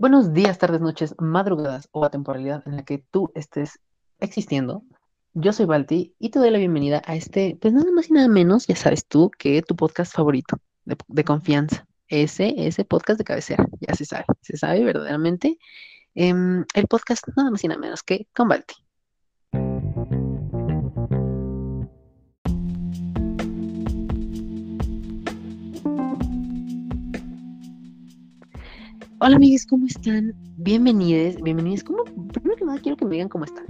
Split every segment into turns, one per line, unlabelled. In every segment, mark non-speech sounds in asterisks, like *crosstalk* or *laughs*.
Buenos días, tardes, noches, madrugadas o a temporalidad en la que tú estés existiendo. Yo soy Balti y te doy la bienvenida a este, pues nada más y nada menos, ya sabes tú, que tu podcast favorito de, confianza. Ese, ese podcast de cabecera, ya se sabe, se sabe verdaderamente. Em, el podcast nada más y nada menos que con Balti. Hola amigos, ¿cómo están? Bienvenidos, bienvenidos. ¿Cómo? Primero que nada quiero que me digan cómo están.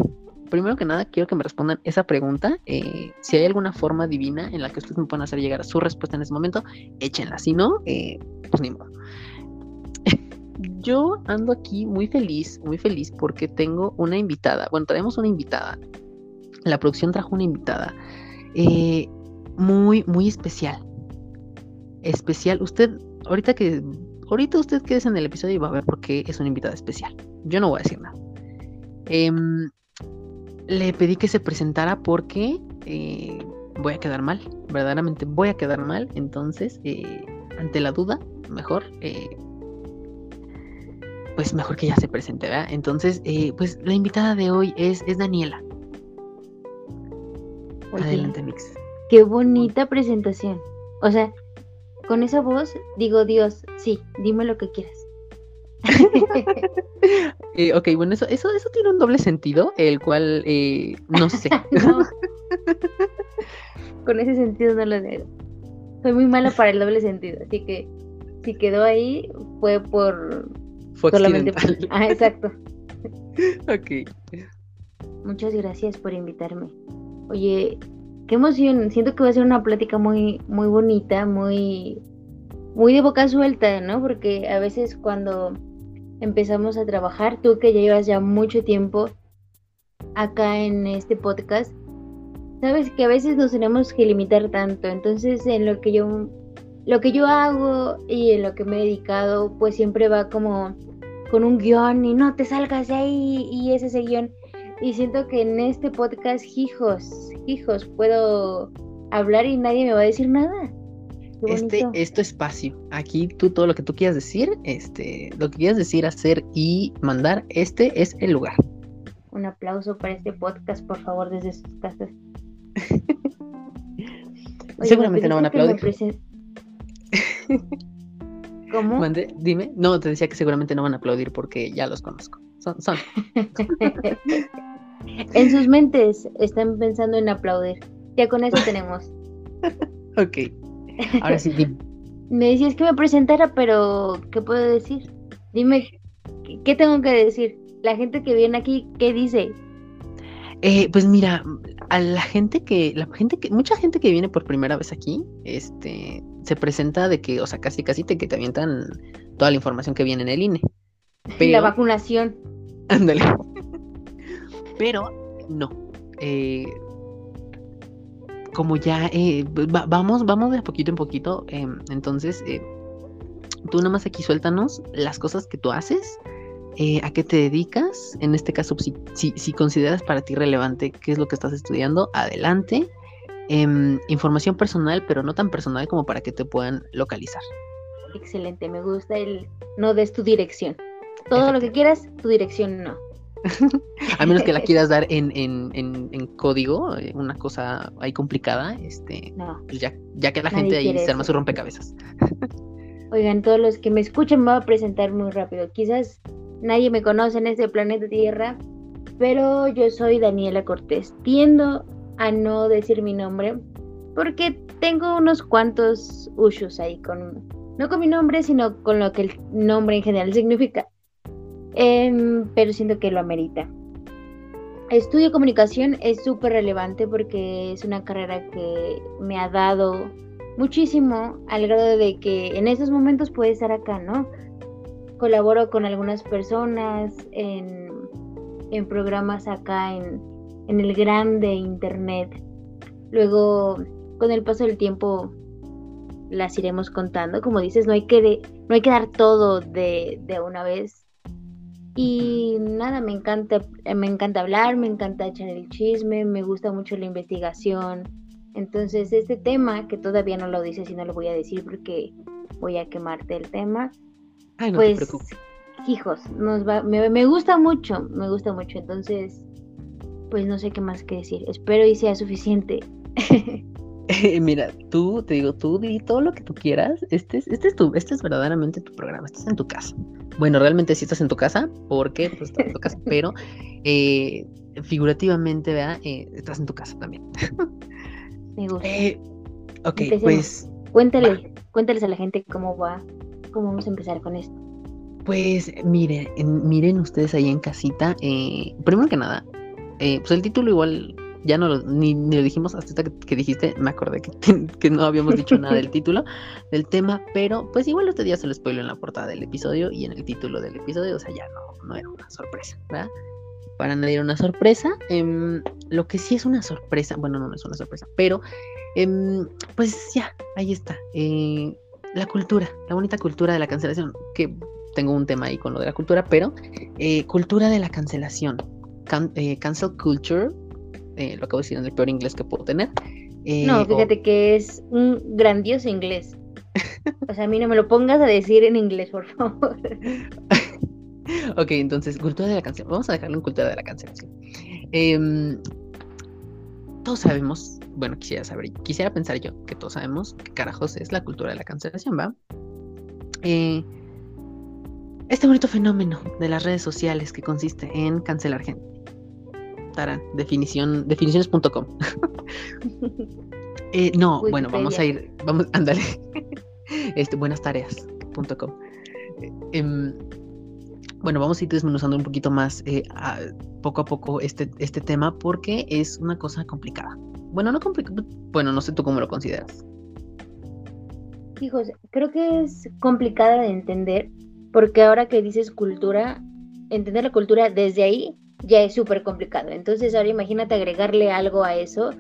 Primero que nada quiero que me respondan esa pregunta. eh, si hay alguna forma divina en la que ustedes me puedan hacer llegar a su respuesta en ese momento, échenla. Si no, eh, pues ni modo. *laughs* Yo ando aquí muy feliz, muy feliz porque tengo una invitada. Bueno, traemos una invitada. La producción trajo una invitada eh, muy, muy especial. Especial. Usted, ahorita que ahorita usted quédese en el episodio y va a ver por qué es una invitada especial. Yo no voy a decir nada. Em, le pedí que se presentara porque eh, voy a quedar mal. Verdaderamente voy a quedar mal. Entonces, eh, ante la duda, mejor, eh, pues mejor que ya se presente, ¿verdad? Entonces, pues la invitada de hoy es, es Daniela.
Oye,
Adelante, Mix.
Qué bonita presentación. O sea, con esa voz digo, Dios, sí, dime lo que quieras. *laughs*
Eh, ok, bueno, eso, eso, eso tiene un doble sentido, el cual eh, no sé. *laughs*
No. con ese sentido no lo digo. Soy muy mala para el doble sentido, así que si quedó ahí fue por
Fue
solamente por-. Ah, exacto. *laughs*
Ok.
Muchas gracias por invitarme. Oye, qué emoción. Siento que va a ser una plática muy, muy bonita, muy, muy de boca suelta, ¿no? Porque a veces cuando empezamos a trabajar, tú que ya llevas ya mucho tiempo acá en este podcast, sabes que a veces nos tenemos que limitar tanto. Entonces, en lo que yo, lo que yo hago y en lo que me he dedicado, pues siempre va como con un guion y no te salgas de ahí y ese es el guion. Y siento que en este podcast, hijos, hijos, puedo hablar y nadie me va a decir nada.
Este
bonito.
es tu espacio. Aquí tú todo lo que tú quieras decir, este, lo que quieras decir, hacer y mandar, este es el lugar.
Un aplauso para este podcast, por favor, desde sus casas. *laughs* Oye,
Seguramente
me
no van a aplaudir. *laughs*
¿Cómo?
Mande- dime. No, te decía que seguramente no van a aplaudir porque ya los conozco. Son, son. *laughs*
en sus mentes están pensando en aplaudir. Ya con eso tenemos. *laughs*
Ok. Ahora sí, dime.
Me decías que me presentara, pero ¿qué puedo decir? Dime, ¿qué, tengo que decir? La gente que viene aquí, ¿qué dice?
Eh, pues mira, a la gente que, la gente que, mucha gente que viene por primera vez aquí, este, se presenta de que, o sea, casi casi te, que te avientan toda la información que viene en el INE. *laughs*
La
Pero-
vacunación.
Ándale. Pero no. eh, como ya eh, va- vamos, vamos de poquito en poquito. em, entonces, eh, tú nada más aquí suéltanos las cosas que tú haces, a qué te dedicas. En este caso, si, si, si consideras para ti relevante qué es lo que estás estudiando, adelante. Em, información personal, pero no tan personal como para que te puedan localizar.
Excelente, me gusta el no des tu dirección. Todo lo que quieras, tu dirección no.
A menos que la *laughs* quieras dar en, en, en, en código, eh, una cosa ahí complicada, este,
No.
pues ya, ya que la gente ahí se arma
eso.
su rompecabezas.
Oigan, todos los que me escuchan me voy a presentar muy rápido. Quizás nadie me conoce en este planeta Tierra, pero yo soy Daniela Cortés. Tiendo a no decir mi nombre porque tengo unos cuantos usos ahí con no con mi nombre, sino con lo que el nombre en general significa. Em, pero siento que lo amerita. Estudio comunicación es súper relevante porque es una carrera que me ha dado muchísimo al grado de que en estos momentos puede estar acá, ¿no? Colaboro con algunas personas en, en programas acá en, el grande internet. Luego, con el paso del tiempo, las iremos contando. Como dices, no hay que, de- no hay que dar todo de, de una vez. Y nada, me encanta, me encanta hablar, me encanta echar el chisme, me gusta mucho la investigación. Entonces, este tema, que todavía no lo dices y no lo voy a decir porque voy a quemarte el tema,
Ay, no te
pues
preocupes.
hijos, nos va, me, me gusta mucho, me gusta mucho, entonces, pues no sé qué más que decir. Espero y sea suficiente. *laughs* *laughs*
Mira, tú, te digo, tú di todo lo que tú quieras. Este es, este es tu, este es verdaderamente tu programa, estás en tu casa. Bueno, realmente sí estás en tu casa, porque pues, estás en tu casa, *laughs* pero eh, figurativamente, ¿verdad? Eh, estás en tu casa también.
Me gusta.
Eh, ok,
Empecemos.
pues,
Cuéntale, cuéntales a la gente cómo va, cómo vamos a empezar con esto.
pues, miren, en- miren ustedes ahí en casita. eh, primero que nada, eh, pues el título igual ya no lo, ni, ni lo dijimos hasta que, que dijiste, me acordé que, que no habíamos dicho nada del *laughs* título, del tema, pero pues igual usted ya se lo spoiló en la portada del episodio y en el título del episodio, o sea, ya no, no era una sorpresa, ¿verdad? Para nadie era una sorpresa. em, lo que sí es una sorpresa, bueno, no, no es una sorpresa, pero em, pues ya, ahí está. eh, la cultura, la bonita cultura de la cancelación, que tengo un tema ahí con lo de la cultura, pero eh, cultura de la cancelación, can- eh, cancel culture, eh, lo acabo de decir en el peor inglés que puedo tener. eh,
No,
o-
fíjate que es un grandioso inglés. O sea, a mí no me lo pongas a decir en inglés, por favor. *laughs*
ok, entonces, cultura de la cancelación. Vamos a dejarlo en cultura de la cancelación. Em, todos sabemos, bueno, quisiera saber, quisiera pensar yo que todos sabemos qué carajos es la cultura de la cancelación, ¿va? Eh, este bonito fenómeno de las redes sociales que consiste en cancelar gente. Definición, definiciones.com. Eh, no, *laughs* bueno, vamos a ir, vamos, *laughs* ándale. Este, buenastareas.com. Eh, em, bueno, vamos a ir desmenuzando un poquito más eh, a- poco a poco este, este tema porque es una cosa complicada. Bueno, no complicada, bueno, no sé tú cómo lo consideras.
Hijos, creo que es complicada de entender porque ahora que dices cultura, entender la cultura desde ahí ya es súper complicado. Entonces ahora imagínate agregarle algo a eso.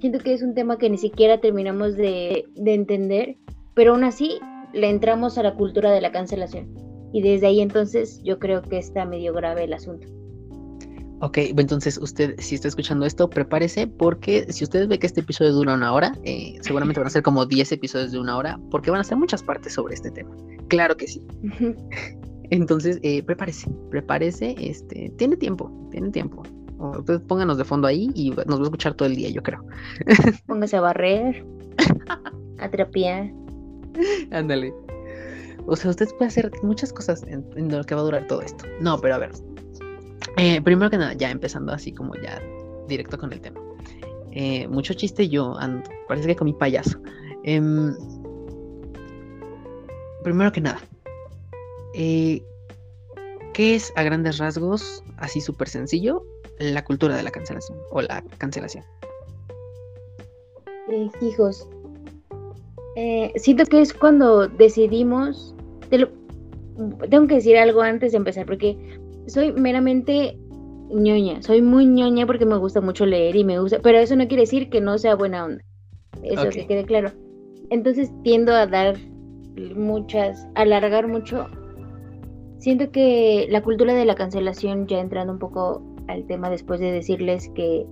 Siento que es un tema que ni siquiera terminamos de, de entender, pero aún así le entramos a la cultura de la cancelación. Y desde ahí entonces yo creo que está medio grave el asunto.
Ok, entonces usted, si está escuchando esto, prepárese porque si ustedes ve que este episodio dura una hora, eh, seguramente van a ser como 10 episodios de una hora porque van a ser muchas partes sobre este tema. Claro que sí. *laughs* Entonces, eh, prepárese, prepárese, este, tiene tiempo, tiene tiempo. Ustedes pónganos de fondo ahí y nos va a escuchar todo el día, yo creo. *laughs*
Póngase a barrer, *laughs* a trapear.
Ándale. O sea, usted puede hacer muchas cosas en, en lo que va a durar todo esto. No, pero a ver. Eh, primero que nada, ya empezando así como ya directo con el tema. Eh, mucho chiste, yo ando, parece que comí payaso. Em, primero que nada, eh, ¿qué es a grandes rasgos, así súper sencillo, la cultura de la cancelación o la cancelación?
Eh, hijos, eh, siento que es cuando decidimos, te lo- tengo que decir algo antes de empezar, porque soy meramente ñoña, soy muy ñoña porque me gusta mucho leer y me gusta, pero eso no quiere decir que no sea buena onda, eso
Ok.
que quede claro. Entonces tiendo a dar muchas, alargar mucho. Siento que la cultura de la cancelación, ya entrando un poco al tema después de decirles que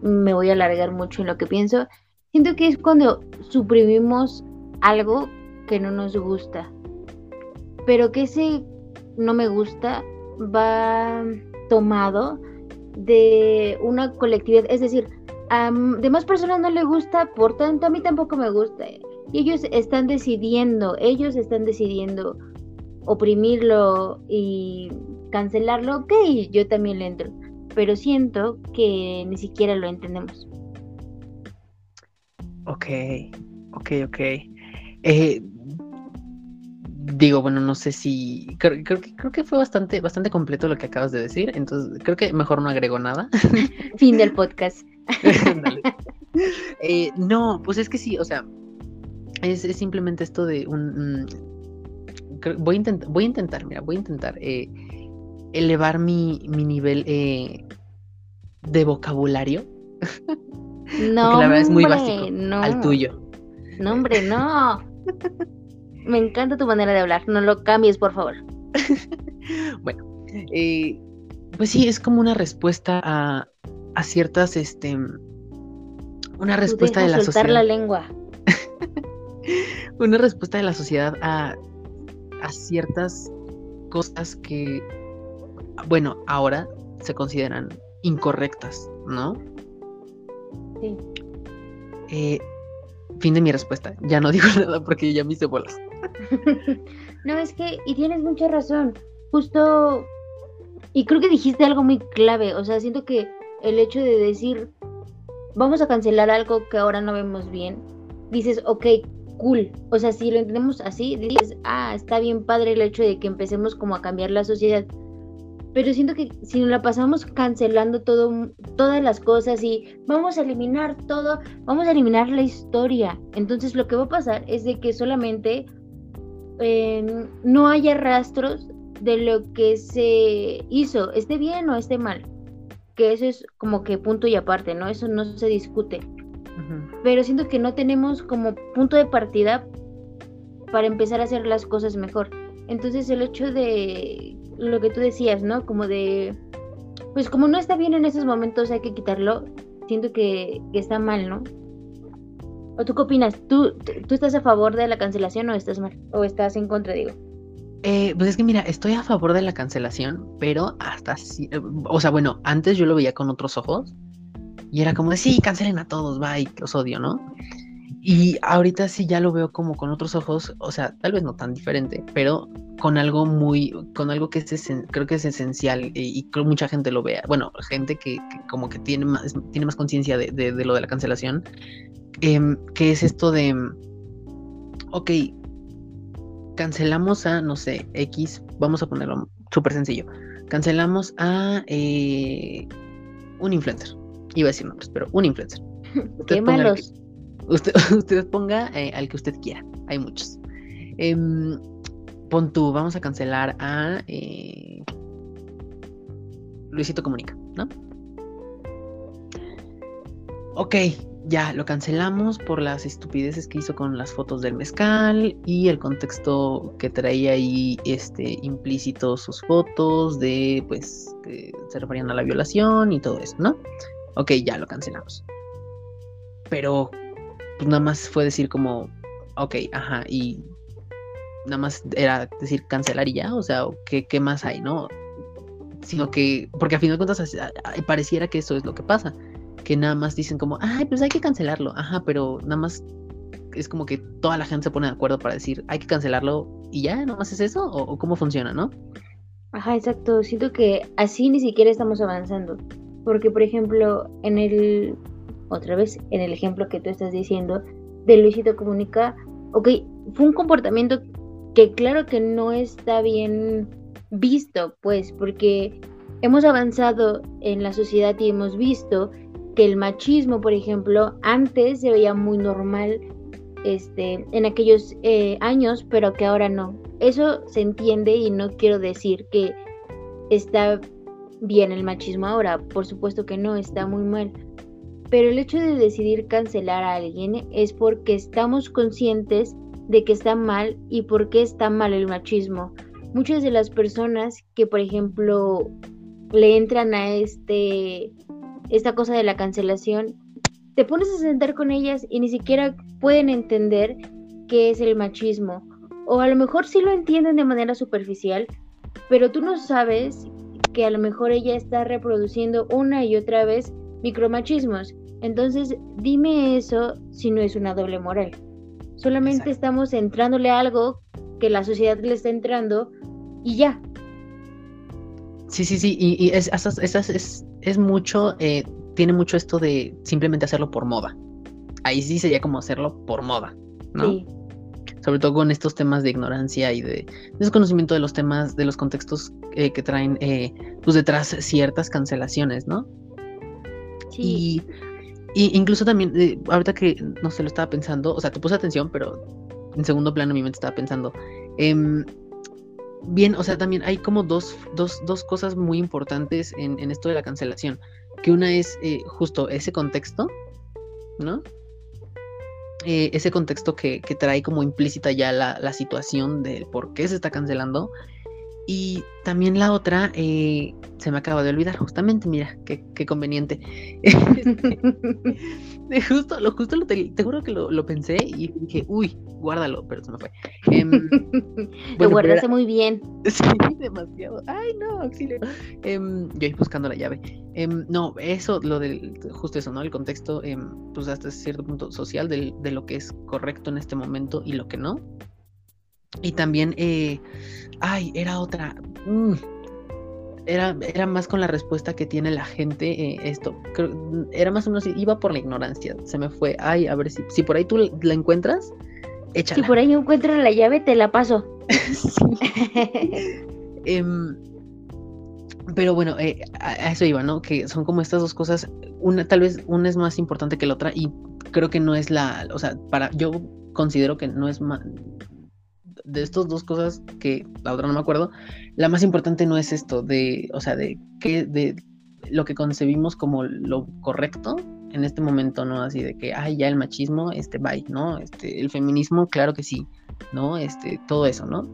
me voy a alargar mucho en lo que pienso, siento que es cuando suprimimos algo que no nos gusta, pero que ese no me gusta va tomado de una colectividad, es decir, a demás personas no le gusta, por tanto a mí tampoco me gusta. Y ellos están decidiendo, ellos están decidiendo oprimirlo y cancelarlo, ok, yo también le entro, pero siento que ni siquiera lo entendemos.
Ok, ok, ok. Eh, digo, bueno, no sé si. Creo, creo que, creo que fue bastante, bastante completo lo que acabas de decir. Entonces, creo que mejor no agrego nada. *laughs*
Fin del podcast.
Eh, no, pues es que sí, o sea, es, es simplemente esto de un. Creo- voy, a intentar, voy a intentar, mira, voy a intentar eh, elevar mi, mi nivel eh, de vocabulario
No,
la verdad es muy
hombre,
básico,
no.
al tuyo.
No, hombre, no. Me encanta tu manera de hablar. No lo cambies, por favor. *laughs*
Bueno, eh, pues sí, es como una respuesta a, a ciertas, este, una
Tú
respuesta de la
soltar
sociedad,
la lengua. *laughs*
una respuesta de la sociedad a, a ciertas cosas que, bueno, ahora se consideran incorrectas, ¿no?
Sí.
Eh, fin de mi respuesta. Ya no *laughs* digo nada porque ya me hice bolas. *laughs*
no, es que, y tienes mucha razón. Justo, y creo que dijiste algo muy clave. O sea, siento que el hecho de decir, vamos a cancelar algo que ahora no vemos bien, dices, ok, O sea, si lo entendemos así, dices, ah, está bien padre el hecho de que empecemos como a cambiar la sociedad. Pero siento que si nos la pasamos cancelando todo, todas las cosas y vamos a eliminar todo, vamos a eliminar la historia. Entonces lo que va a pasar es de que solamente em, no haya rastros de lo que se hizo, esté bien o esté mal. Que eso es como que punto y aparte, ¿no? Eso no se discute pero siento que no tenemos como punto de partida para empezar a hacer las cosas mejor. Entonces el hecho de lo que tú decías, ¿no? Como de, pues como no está bien en esos momentos hay que quitarlo, siento que, está mal, ¿no? ¿O tú qué opinas? ¿Tú, ¿Tú estás a favor de la cancelación o estás mal? ¿O estás en contra, digo?
Eh, pues es que mira, estoy a favor de la cancelación, pero hasta si, o sea, bueno, antes yo lo veía con otros ojos, y era como de, sí, cancelen a todos, bye, los odio, ¿no? Y ahorita sí ya lo veo como con otros ojos, o sea, tal vez no tan diferente, pero con algo muy, con algo que es creo que es esencial y, creo que mucha gente lo vea. Bueno, gente que, como que tiene más, tiene más conciencia de, lo de la cancelación, em, que es esto de, ok, cancelamos a, no sé, X, vamos a ponerlo súper sencillo, cancelamos a eh, un influencer iba a decir nombres, pero un influencer. *laughs*
Qué malos. *laughs*
usted, ponga eh, al que usted quiera, hay muchos. Em, pon tú, vamos a cancelar a eh, Luisito Comunica, ¿no? Ok, ya lo cancelamos por las estupideces que hizo con las fotos del mezcal y el contexto que traía ahí este implícito sus fotos de pues que se referían a la violación y todo eso, ¿no? Ok, ya lo cancelamos. Pero pues nada más fue decir como, ok, ajá, y nada más era decir cancelar y ya, o sea, ¿qué, qué más hay, no? Sino que, porque a fin de cuentas pareciera que eso es lo que pasa, que nada más dicen como, ay, pues hay que cancelarlo, ajá, pero nada más es como que toda la gente se pone de acuerdo para decir, hay que cancelarlo y ya, nada más es eso, o, o cómo funciona, ¿no?
Ajá, exacto, siento que así ni siquiera estamos avanzando. Porque, por ejemplo, en el, otra vez, en el ejemplo que tú estás diciendo de Luisito Comunica, ok, fue un comportamiento que claro que no está bien visto, pues, porque hemos avanzado en la sociedad y hemos visto que el machismo, por ejemplo, antes se veía muy normal este, en aquellos eh, años, pero que ahora no. Eso se entiende y no quiero decir que está bien el machismo ahora, por supuesto que no, está muy mal. Pero el hecho de decidir cancelar a alguien es porque estamos conscientes de que está mal y por qué está mal el machismo. Muchas de las personas que, por ejemplo, le entran a este esta cosa de la cancelación, te pones a sentar con ellas y ni siquiera pueden entender qué es el machismo. O a lo mejor sí lo entienden de manera superficial, pero tú no sabes que a lo mejor ella está reproduciendo una y otra vez micromachismos. Entonces, dime eso si no es una doble moral. Solamente estamos entrándole a algo que la sociedad le está entrando y ya.
Sí, sí, sí, y, es, es, es, mucho, eh, tiene mucho esto de simplemente hacerlo por moda. Ahí sí sería como hacerlo por moda, ¿no? Sí sobre todo con estos temas de ignorancia y de desconocimiento de los temas, de los contextos eh, que traen eh, pues detrás ciertas cancelaciones, ¿no? Sí. Y, incluso también, eh, ahorita que no se lo estaba pensando, o sea, te puse atención, pero en segundo plano mi mente estaba pensando. Em, bien, o sea, también hay como dos, dos, dos cosas muy importantes en, en, esto de la cancelación. Que una es justo ese contexto, ¿no? Eh, ese contexto que, trae como implícita ya la, situación de por qué se está cancelando. Y también la otra, eh, se me acaba de olvidar justamente, mira, qué, conveniente. *laughs* *laughs* justo, lo justo lo te, juro que lo, pensé y dije, uy, guárdalo, pero se me fue. Em, *laughs*
lo guardaste muy bien. *laughs*
Sí, demasiado. Ay, no, auxilio. Em, yo ahí buscando la llave. Em, no, eso, lo del, justo eso, ¿no? El contexto, pues hasta cierto punto social de, de lo que es correcto en este momento y lo que no. Y también, eh, ay, era otra. Mm, era, era más con la respuesta que tiene la gente eh, esto. era más o menos, iba por la ignorancia. Se me fue. Ay, a ver si, si por ahí tú la encuentras, échala.
Si por ahí encuentras la llave, te la paso. *laughs*
Em, pero bueno, eh, a, eso iba, ¿no? Que son como estas dos cosas. Una, tal vez una es más importante que la otra. Y creo que no es la. O sea, para. Yo considero que no es más de estas dos cosas que la otra no me acuerdo, la más importante no es esto de, o sea, de qué, de lo que concebimos como lo correcto en este momento, ¿no? Así de que, ay, ya el machismo, este, bye, ¿no? Este, el feminismo, claro que sí, ¿no? Este, todo eso, ¿no?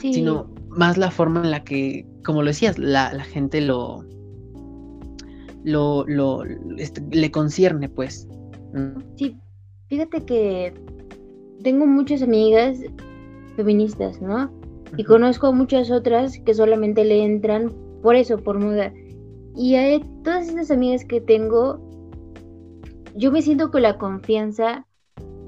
Sí. Sino más la forma en la que, como lo decías, la, la gente lo, lo, lo, este, le concierne, pues.
Sí, fíjate que tengo muchas amigas feministas, ¿no? Y conozco muchas otras que solamente le entran por eso, por moda. Y a todas estas amigas que tengo, yo me siento con la confianza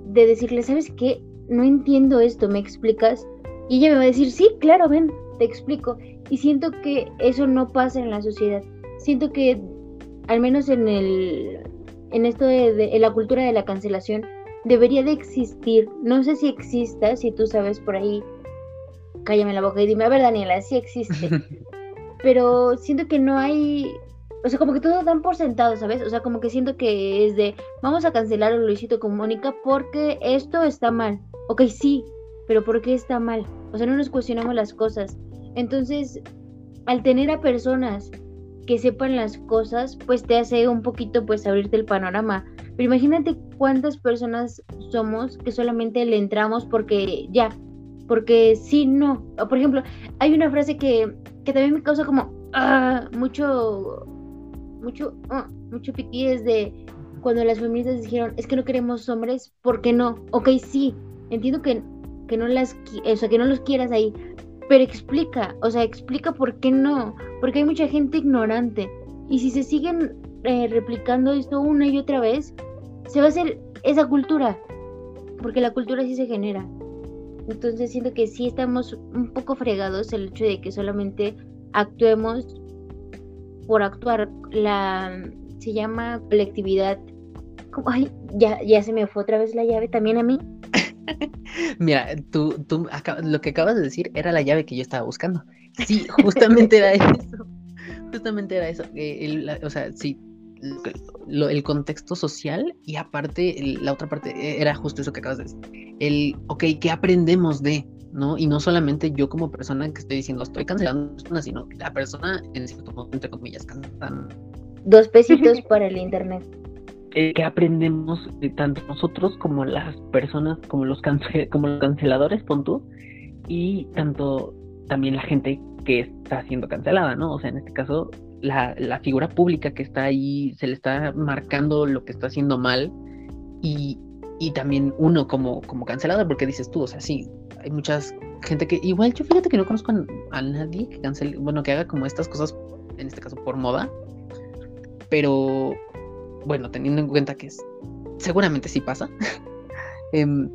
de decirle, ¿sabes qué? No entiendo esto, ¿me explicas? Y ella me va a decir, sí, claro, ven, te explico. Y siento que eso no pasa en la sociedad. Siento que, al menos en el, en esto de, en la cultura de la cancelación, debería de existir. No sé si exista, si tú sabes por ahí, cállame la boca y dime, a ver Daniela, sí existe. *laughs* Pero siento que no hay, o sea, como que todo dan por sentado, ¿sabes? O sea, como que siento que es de, vamos a cancelar a Luisito con Mónica porque esto está mal. Ok, sí, pero ¿por qué está mal? O sea, no nos cuestionamos las cosas. Entonces, al tener a personas que sepan las cosas, pues te hace un poquito pues abrirte el panorama. Pero imagínate cuántas personas somos que solamente le entramos porque ya, porque sí, no. por ejemplo, hay una frase que, que también me causa como ah, mucho, mucho, ah, mucho piquí de cuando las feministas dijeron, es que no queremos hombres, ¿por qué no? Ok, sí, entiendo que, que no las, o que no los quieras ahí, pero explica, o sea, explica por qué no, porque hay mucha gente ignorante. Y si se siguen eh, replicando esto una y otra vez, se va a hacer esa cultura, porque la cultura sí se genera. Entonces siento que sí estamos un poco fregados el hecho de que solamente actuemos por actuar. La se llama colectividad. Ay, ya, ya se me fue otra vez la llave también a mí. *laughs*
Mira, tú, tú lo que acabas de decir era la llave que yo estaba buscando. Sí, justamente era *laughs* eso. Justamente era eso. Eh, o sea, sí, el contexto social y aparte la otra parte e, era justo eso que acabas de decir. El, ok, ¿qué aprendemos de? ¿no? Y no solamente yo como persona que estoy diciendo estoy cancelando, sino la persona en cierto modo, entre comillas, cancelando.
Dos pesitos *laughs* para el internet.
Eh, que aprendemos de tanto nosotros como las personas, como los, como los canceladores, pon tú, y tanto también la gente que está siendo cancelada, ¿no? O sea, en este caso, la, la figura pública que está ahí, se le está marcando lo que está haciendo mal, y, y también uno como, como cancelador, porque dices tú, o sea, sí, hay muchas gente que, igual yo fíjate que no conozco a, a nadie que cancele, bueno, que haga como estas cosas, en este caso por moda, pero bueno, teniendo en cuenta que es, seguramente sí pasa, *laughs* em,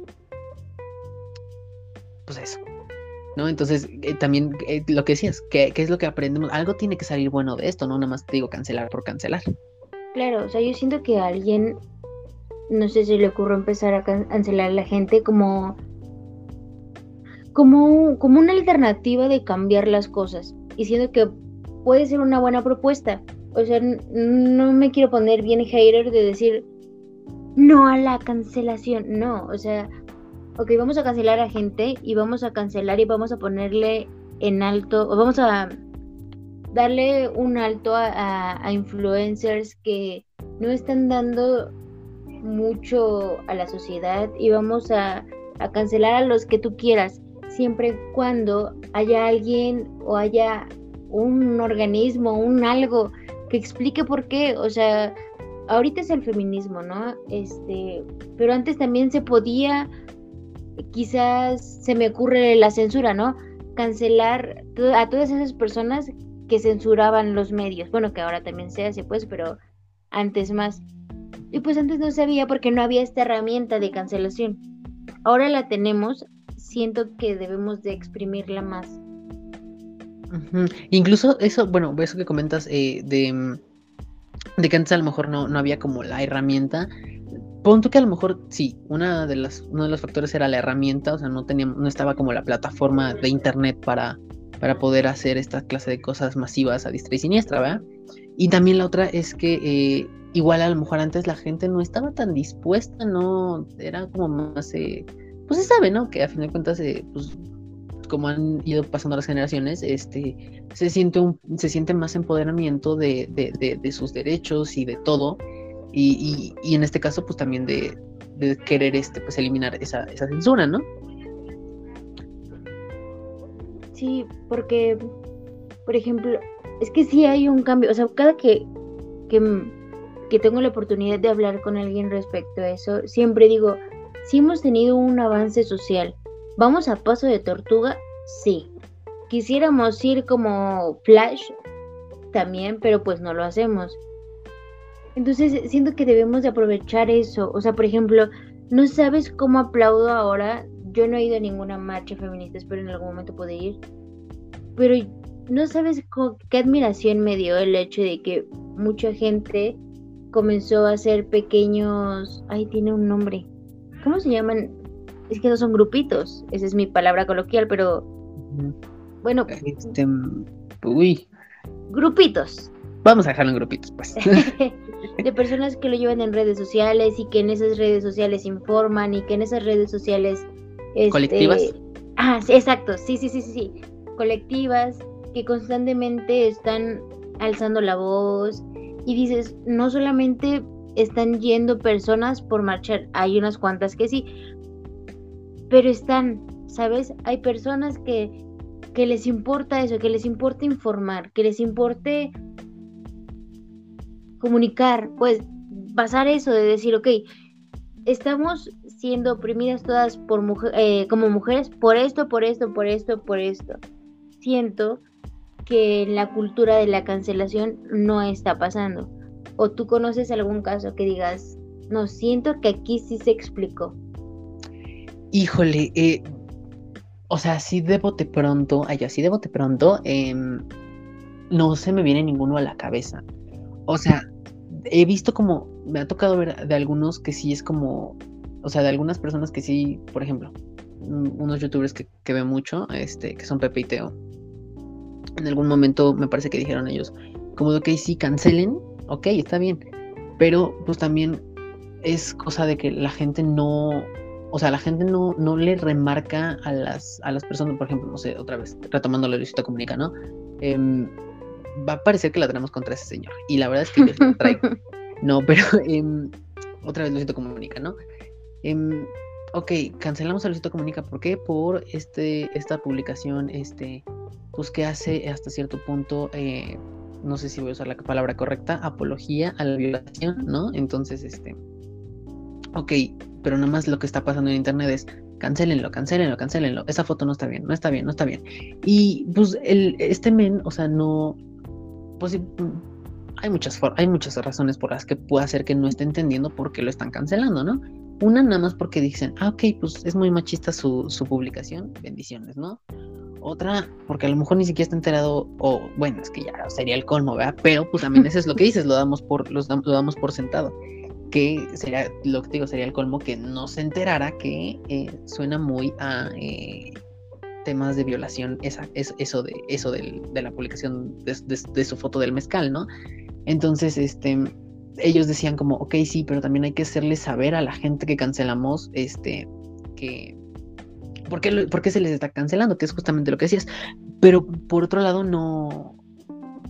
pues eso. ¿No? Entonces, eh, también eh, lo que decías, ¿qué, ¿qué, es lo que aprendemos? Algo tiene que salir bueno de esto, no nada más te digo cancelar por cancelar.
Claro, o sea, yo siento que a alguien, no sé si le ocurre empezar a cancelar a la gente como, como, como una alternativa de cambiar las cosas. Y siento que puede ser una buena propuesta, o sea, no me quiero poner bien hater de decir no a la cancelación, no, o sea, ok, vamos a cancelar a gente y vamos a cancelar y vamos a ponerle en alto, o vamos a darle un alto a, influencers que no están dando mucho a la sociedad y vamos a, a cancelar a los que tú quieras, siempre y cuando haya alguien o haya un organismo, un algo que explique por qué, o sea, ahorita es el feminismo, ¿no? Este, pero antes también se podía, quizás se me ocurre la censura, ¿no? Cancelar a todas esas personas que censuraban los medios. Bueno, que ahora también se hace, pues, pero antes más. Y pues antes no sabía porque no había esta herramienta de cancelación. Ahora la tenemos, siento que debemos de exprimirla más.
Incluso eso, bueno, eso que comentas eh, de, de que antes a lo mejor no, no había como la herramienta. Punto que a lo mejor sí, una de las, uno de los factores era la herramienta, o sea, no teníamos, no estaba como la plataforma de internet para, para poder hacer esta clase de cosas masivas a diestra y siniestra, ¿verdad? Y también la otra es que eh, igual a lo mejor antes la gente no estaba tan dispuesta, no, era como más, eh, pues se sabe, ¿no? Que a fin de cuentas, eh, pues como han ido pasando las generaciones, este, se siente un, se siente más empoderamiento de, de, sus derechos y de todo. Y, y, en este caso, pues también de, querer este, pues eliminar esa, esa censura, ¿no?
Sí, porque, por ejemplo, es que sí hay un cambio, o sea, cada que, que, tengo la oportunidad de hablar con alguien respecto a eso, siempre digo, si hemos tenido un avance social, ¿vamos a paso de tortuga? Sí. Quisiéramos ir como Flash también, pero pues no lo hacemos. Entonces siento que debemos de aprovechar eso. O sea, por ejemplo, no sabes cómo aplaudo ahora. Yo no he ido a ninguna marcha feminista, espero en algún momento poder ir. Pero no sabes qué admiración me dio el hecho de que mucha gente comenzó a hacer pequeños, ay, tiene un nombre. ¿Cómo se llaman? Es que no son grupitos, esa es mi palabra coloquial, pero bueno,
este, uy.
Grupitos.
Vamos a dejarlo en grupitos, pues. *laughs*
de personas que lo llevan en redes sociales y que en esas redes sociales informan y que en esas redes sociales
este, colectivas.
Ah, sí, exacto, sí, sí, sí, sí, sí, colectivas que constantemente están alzando la voz y dices, no solamente están yendo personas por marchar, hay unas cuantas que sí, pero están, ¿sabes? Hay personas que, que les importa eso, que les importa informar, que les importe comunicar, pues pasar eso de decir, ok, estamos siendo oprimidas todas por eh, como mujeres por esto, por esto, por esto, por esto. Siento que la cultura de la cancelación no está pasando. ¿O tú conoces algún caso que digas, no, siento que aquí sí se explicó?
Híjole, eh, o sea, sí de bote pronto, ay, así de bote pronto, em, no se me viene ninguno a la cabeza. O sea, he visto como, me ha tocado ver de algunos que sí es como, o sea, de algunas personas que sí, por ejemplo, unos youtubers que, que veo mucho, este, que son Pepe y Teo, en algún momento me parece que dijeron ellos, como de, ok, sí, cancelen, ok, está bien, pero pues también es cosa de que la gente no, o sea, la gente no, no le remarca a las, a las personas, por ejemplo, no sé, otra vez, retomando la Luisito Comunica, ¿no? Em, va a parecer que la tenemos contra ese señor, y la verdad es que yo lo traigo. *laughs* No, pero em, otra vez Luisito Comunica, ¿no? Em, ok, cancelamos a Luisito Comunica, ¿por qué? Por este, esta publicación, este, pues que hace hasta cierto punto, eh, no sé si voy a usar la palabra correcta, apología a la violación, ¿no? Entonces, este, ok, pero nada más lo que está pasando en internet es cancelenlo, cancelenlo, cancelenlo, esa foto no está bien, no está bien, no está bien. Y pues el, este men, o sea, no, pues hay muchas, hay muchas razones por las que puede hacer que no esté entendiendo por qué lo están cancelando, ¿no? Una nada más porque dicen, ah, ok, pues es muy machista su, su publicación, bendiciones, ¿no? Otra, porque a lo mejor ni siquiera está enterado, o bueno, es que ya sería el colmo, ¿verdad? Pero pues también *laughs* eso es lo que dices, lo damos por, lo damos por sentado. Que sería, lo que digo, sería el colmo que no se enterara que eh, suena muy a eh, temas de violación, esa, eso de, eso de la publicación de, su foto del mezcal, ¿no? Entonces, este, ellos decían como, ok, sí, pero también hay que hacerle saber a la gente que cancelamos, este, que ¿por qué, se les está cancelando? Que es justamente lo que decías. Pero por otro lado, no.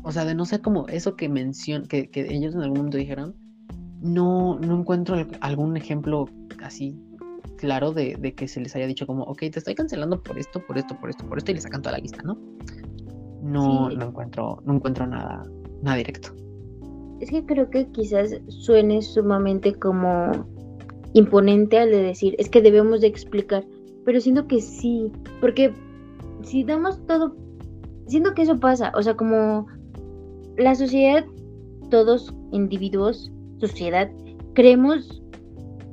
O sea, de no ser como eso que mencionan, que, ellos en algún momento dijeron, no, no encuentro algún ejemplo así claro de, que se les haya dicho como, ok, te estoy cancelando por esto, por esto, por esto, por esto, y le sacan toda la lista, ¿no? No, no encuentro, no encuentro nada, nada directo.
es que creo que quizás suene sumamente como imponente al de decir, es que debemos de explicar, pero siento que sí, porque si damos todo, siento que eso pasa, o sea, como la sociedad, todos individuos, sociedad, creemos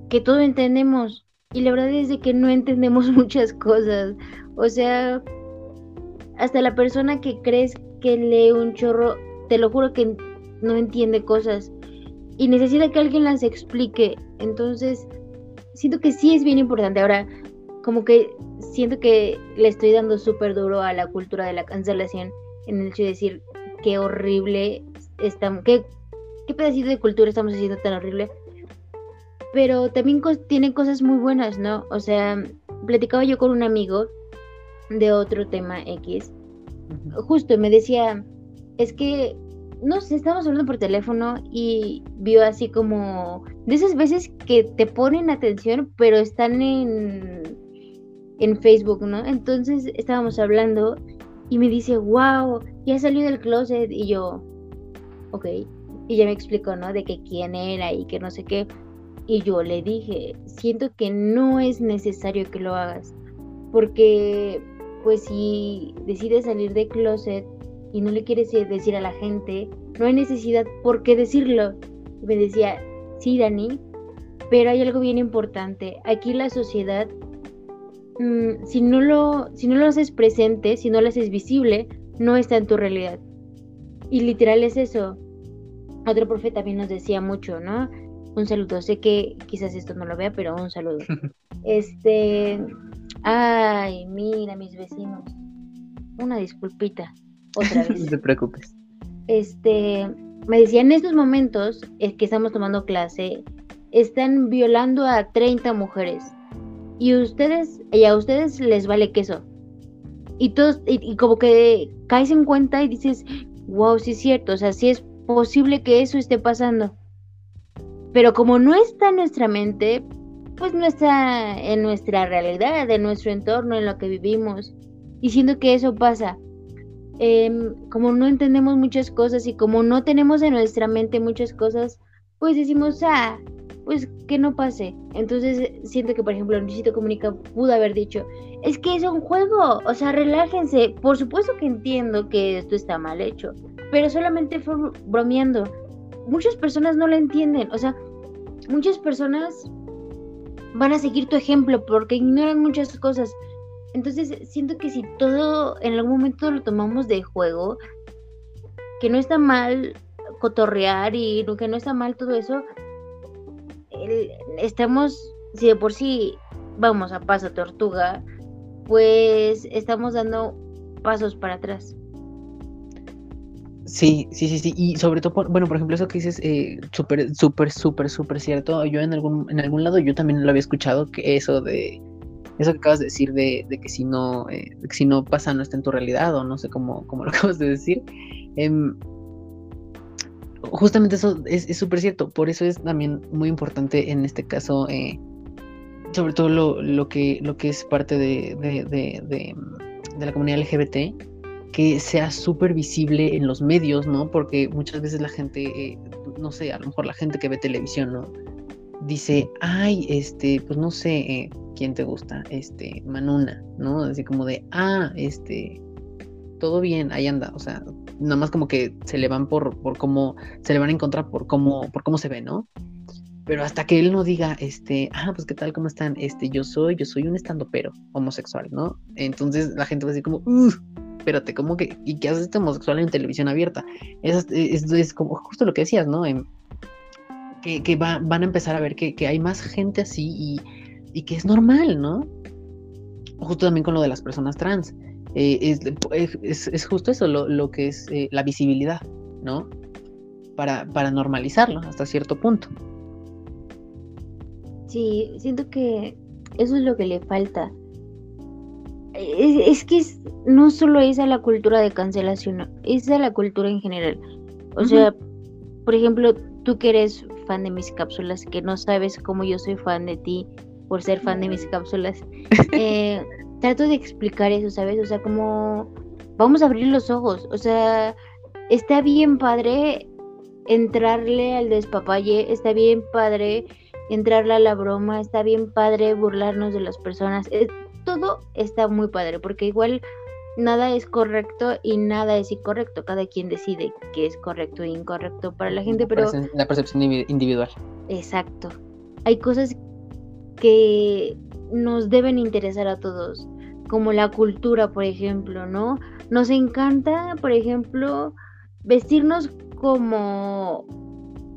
que todo entendemos y la verdad es de que no entendemos *laughs* muchas cosas, o sea, hasta la persona que crees que lee un chorro, te lo juro que no entiende cosas y necesita que alguien las explique. Entonces, siento que sí es bien importante. Ahora, como que siento que le estoy dando súper duro a la cultura de la cancelación en el hecho de decir qué horrible estamos, qué, qué pedacito de cultura estamos haciendo tan horrible. Pero también tiene cosas muy buenas, ¿no? O sea, platicaba yo con un amigo de otro tema X. Justo me decía, es que no sé, estábamos hablando por teléfono y vio así como de esas veces que te ponen atención, pero están en, en Facebook, ¿no? Entonces estábamos hablando y me dice, wow, ya salió del closet. Y yo, ok. Y ya me explicó, ¿no? De que quién era y que no sé qué. Y yo le dije, siento que no es necesario que lo hagas. Porque, pues si decides salir del closet, y no le quieres decir a la gente, no hay necesidad por qué decirlo. me decía, sí, Dani, pero hay algo bien importante. Aquí la sociedad, mm, si, no lo, si no lo haces presente, si no lo haces visible, no está en tu realidad. Y literal es eso. Otro profe también nos decía mucho, ¿no? Un saludo. Sé que quizás esto no lo vea, pero un saludo. *laughs* Este. Ay, mira, mis vecinos. Una disculpita otra *laughs* vez.
no te preocupes.
Este, me decía, en estos momentos es que estamos tomando clase, están violando a 30 mujeres. Y ustedes, y a ustedes les vale queso. Y todos, y, como que caes en cuenta y dices, wow, sí es cierto, o sea, sí es posible que eso esté pasando. Pero como no está en nuestra mente, pues no está en nuestra realidad, en nuestro entorno, en lo que vivimos. Y siento que eso pasa. Em, como no entendemos muchas cosas y como no tenemos en nuestra mente muchas cosas, pues decimos, ah, pues que no pase. Entonces siento que, por ejemplo, Luisito Comunica pudo haber dicho, es que es un juego, o sea, relájense. Por supuesto que entiendo que esto está mal hecho, pero solamente fue bromeando. Muchas personas no lo entienden, o sea, muchas personas van a seguir tu ejemplo porque ignoran muchas cosas. Entonces siento que si todo en algún momento lo tomamos de juego, que no está mal cotorrear y que no está mal todo eso, estamos, si de por sí vamos a paso tortuga, pues estamos dando pasos para atrás.
Sí, sí, sí, sí. Y sobre todo, bueno, por ejemplo, eso que dices, eh, súper, súper, súper, súper cierto. Yo en algún, en algún lado, yo también lo había escuchado, que eso de eso que acabas de decir de, que si no eh, si no pasa no está en tu realidad o no sé cómo, cómo lo *laughs* acabas de decir em, justamente eso es súper cierto por eso es también muy importante en este caso eh, sobre todo lo, lo, que lo que es parte de, de, la comunidad LGBT que sea súper visible en los medios no porque muchas veces la gente eh, no sé a lo mejor la gente que ve televisión no dice ay este pues no sé ¿quién te gusta? Este, Manuna, ¿no? Así como de, ah, este, todo bien, ahí anda, o sea, nada más como que se le van por, por cómo, se le van a encontrar por cómo, por cómo se ve, ¿no? Pero hasta que él no diga, este, ah, pues qué tal, cómo están, este, yo soy, yo soy un estandopero homosexual, ¿no? Entonces la gente va a decir como, espérate, ¿cómo que, y qué haces este homosexual en televisión abierta? Es, es, como justo lo que decías, ¿no? que, que van a empezar a ver que, que hay más gente así y y que es normal, ¿no? Justo también con lo de las personas trans. Eh, es, justo eso, lo, que es eh, la visibilidad, ¿no? Para, para normalizarlo hasta cierto punto.
Sí, siento que eso es lo que le falta. Es, que no solo es a la cultura de cancelación, es a la cultura en general. O sea, por ejemplo, tú que eres fan de mis cápsulas, que no sabes cómo yo soy fan de ti, por ser fan de mis cápsulas, eh, *laughs* trato de explicar eso, ¿sabes? O sea, como vamos a abrir los ojos, o sea, está bien padre entrarle al despapalle, está bien padre entrarle a la broma, está bien padre burlarnos de las personas, todo está muy padre, porque igual nada es correcto y nada es incorrecto, cada quien decide qué es correcto e incorrecto para la gente, pero...
La percepción individual.
Exacto. Hay cosas que nos deben interesar a todos, como la cultura, por ejemplo, ¿no? Nos encanta, por ejemplo, vestirnos como,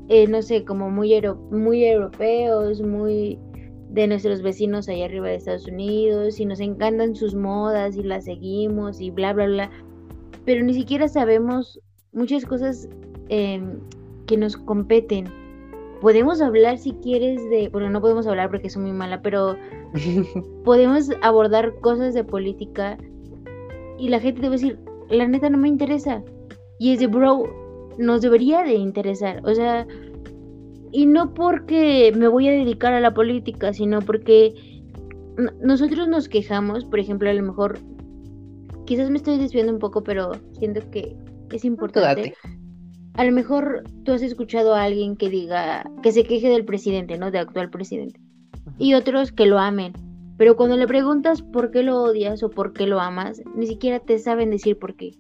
eh, no sé, como muy, muy europeos, muy de nuestros vecinos allá arriba de Estados Unidos y nos encantan sus modas y las seguimos y bla, bla, bla. Pero ni siquiera sabemos muchas cosas em, que nos competen. Podemos hablar si quieres de, bueno, no podemos hablar porque soy muy mala, pero *laughs* podemos abordar cosas de política y la gente te va a decir, la neta no me interesa. Y es de, bro, nos debería de interesar. O sea, y no porque me voy a dedicar a la política, sino porque nosotros nos quejamos, por ejemplo, a lo mejor, quizás me estoy desviando un poco, pero siento que es importante. A lo mejor tú has escuchado a alguien que diga, que se queje del presidente, ¿no? De actual presidente. Y otros que lo amen. Pero cuando le preguntas por qué lo odias o por qué lo amas, ni siquiera te saben decir por qué.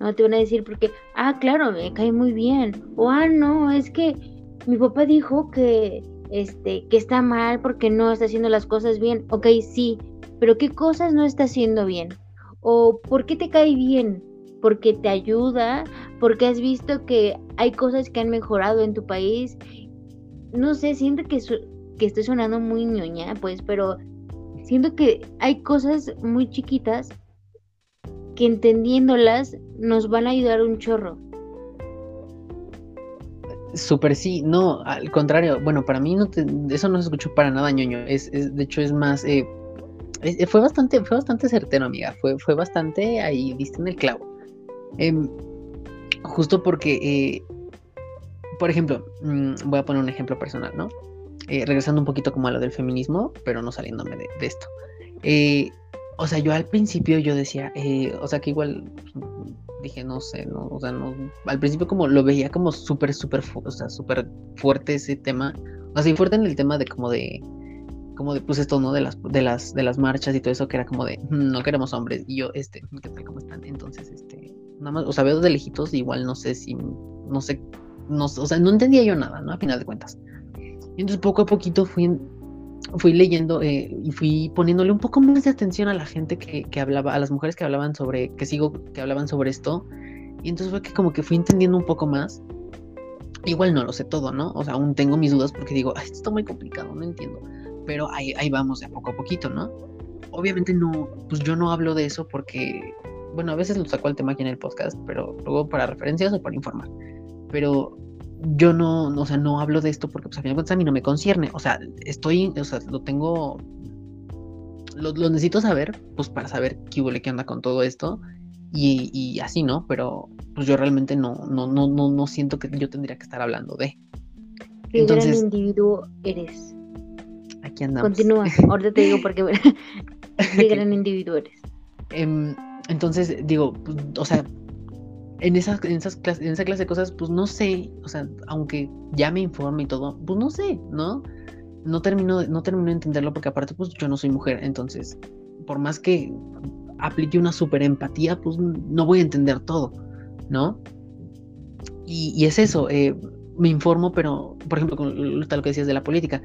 No te van a decir porque, ah, claro, me cae muy bien. O, ah, no, es que mi papá dijo que, este, que está mal porque no está haciendo las cosas bien. Ok, sí, pero ¿qué cosas no está haciendo bien? ¿O por qué te cae bien? ¿Porque te ayuda? ¿Porque has visto que hay cosas que han mejorado en tu país? No sé, siento que, que estoy sonando muy ñoña, pues, pero siento que hay cosas muy chiquitas que entendiéndolas nos van a ayudar un chorro.
Súper sí, no, al contrario, bueno, para mí no eso no se escuchó para nada ñoño, es, de hecho es más, eh, eh, fue bastante, fue bastante certero, amiga, fue, fue bastante ahí, viste en el clavo. Em, justo porque, eh, por ejemplo, mm, voy a poner un ejemplo personal, ¿no? regresando un poquito como a lo del feminismo, pero no saliéndome de, de esto. o sea, yo al principio yo decía, o sea, que igual dije, no sé, no, o sea, no, al principio como lo veía como súper, súper, o sea, súper fuerte ese tema, o sea, fuerte en el tema de como de, como de, pues esto, ¿no? De las, de las, de las marchas y todo eso, que era como de, mm, no queremos hombres, y yo, este, ¿qué tal, cómo están? Entonces, este, nada más, o sea, veo de lejitos, igual no sé si, no sé, no, o sea, no entendía yo nada, ¿no? A final de cuentas. Y entonces poco a poquito fui fui leyendo eh, y fui poniéndole un poco más de atención a la gente que, que, hablaba, a las mujeres que hablaban sobre, que sigo, que hablaban sobre esto. Y entonces fue que como que fui entendiendo un poco más. Igual no lo sé todo, ¿no? O sea, aún tengo mis dudas porque digo, esto está muy complicado, no entiendo. Pero ahí, ahí vamos de poco a poquito, ¿no? Obviamente no, pues yo no hablo de eso porque, bueno, a veces lo saco el tema aquí en el podcast, pero luego para referencias o para informar. Pero yo no, o sea, no hablo de esto porque pues a de cuentas a mí no me concierne. O sea, estoy, o sea, lo tengo, lo, necesito saber, pues para saber qué huele, qué onda con todo esto. Y, así, ¿no? Pero pues yo realmente no, no, no, no, no siento que yo tendría que estar hablando de.
¿Qué Entonces, gran individuo eres?
Aquí andamos.
Continúa, ahorita te digo porque *laughs* qué gran individuo eres.
Em, entonces, digo, pues, o sea, en, esas, en, esas en esa clase de cosas, pues no sé, o sea, aunque ya me informe y todo, pues no sé, ¿no? No termino, no termino de entenderlo porque aparte, pues yo no soy mujer, entonces, por más que aplique una super empatía, pues no voy a entender todo, ¿no? Y, es eso, eh, me informo, pero, por ejemplo, con lo que decías de la política,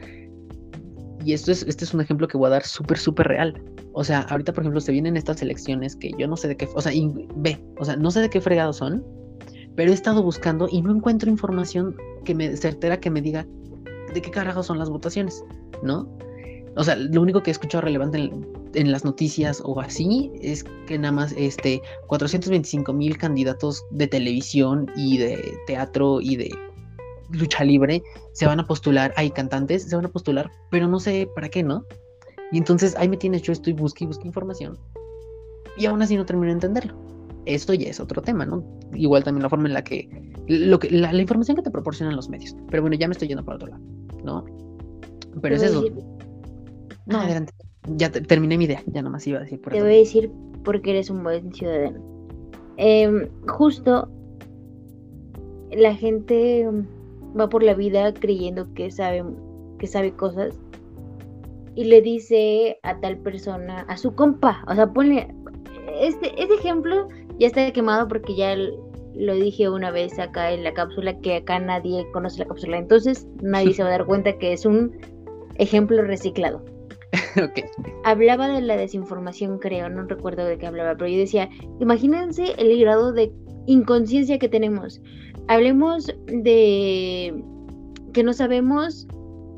y esto es, este es un ejemplo que voy a dar súper, súper real. O sea, ahorita, por ejemplo, se vienen estas elecciones que yo no sé de qué, o sea, ve, o sea, no sé de qué fregados son, pero he estado buscando y no encuentro información que me certera que me diga de qué carajos son las votaciones, ¿no? O sea, lo único que he escuchado relevante en, en las noticias o así es que nada más este 425 mil candidatos de televisión y de teatro y de lucha libre se van a postular, hay cantantes, se van a postular, pero no sé para qué, ¿no? Y entonces ahí me tienes, yo estoy busque y busque información. Y aún así no termino de entenderlo. Esto ya es otro tema, ¿no? Igual también la forma en la que. Lo que la, información que te proporcionan los medios. Pero bueno, ya me estoy yendo para otro lado, ¿no? Pero es eso. No, adelante. Ya terminé mi idea, ya nomás iba a decir
por Te voy a decir porque eres un buen ciudadano. Em, justo la gente va por la vida creyendo que sabe, que sabe cosas y le dice a tal persona, a su compa, o sea, ponle, este, este ejemplo ya está quemado porque ya lo dije una vez acá en la cápsula, que acá nadie conoce la cápsula, entonces nadie *laughs* se va a dar cuenta que es un ejemplo reciclado. *laughs* Hablaba de la desinformación, creo, no recuerdo de qué hablaba, pero yo decía, imagínense el grado de inconsciencia que tenemos. Hablemos de que no sabemos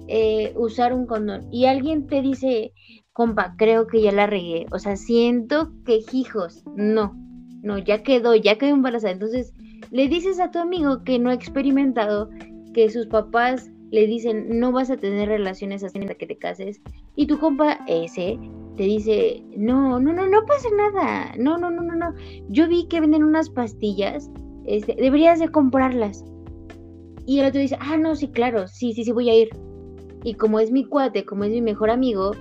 eh, usar un condón y alguien te dice, compa, creo que ya la regué. O sea, siento que hijos, no, no, ya quedó, ya quedó embarazada. Entonces, le dices a tu amigo que no ha experimentado, que sus papás le dicen, no vas a tener relaciones hasta que te cases. Y tu compa ese te dice, no, no, no, no pasa nada. No, no, no, no, no. Yo vi que venden unas pastillas, este, deberías de comprarlas. Y el otro dice, ah, no, sí, claro, sí, sí, sí, voy a ir. Y como es mi cuate, como es mi mejor amigo,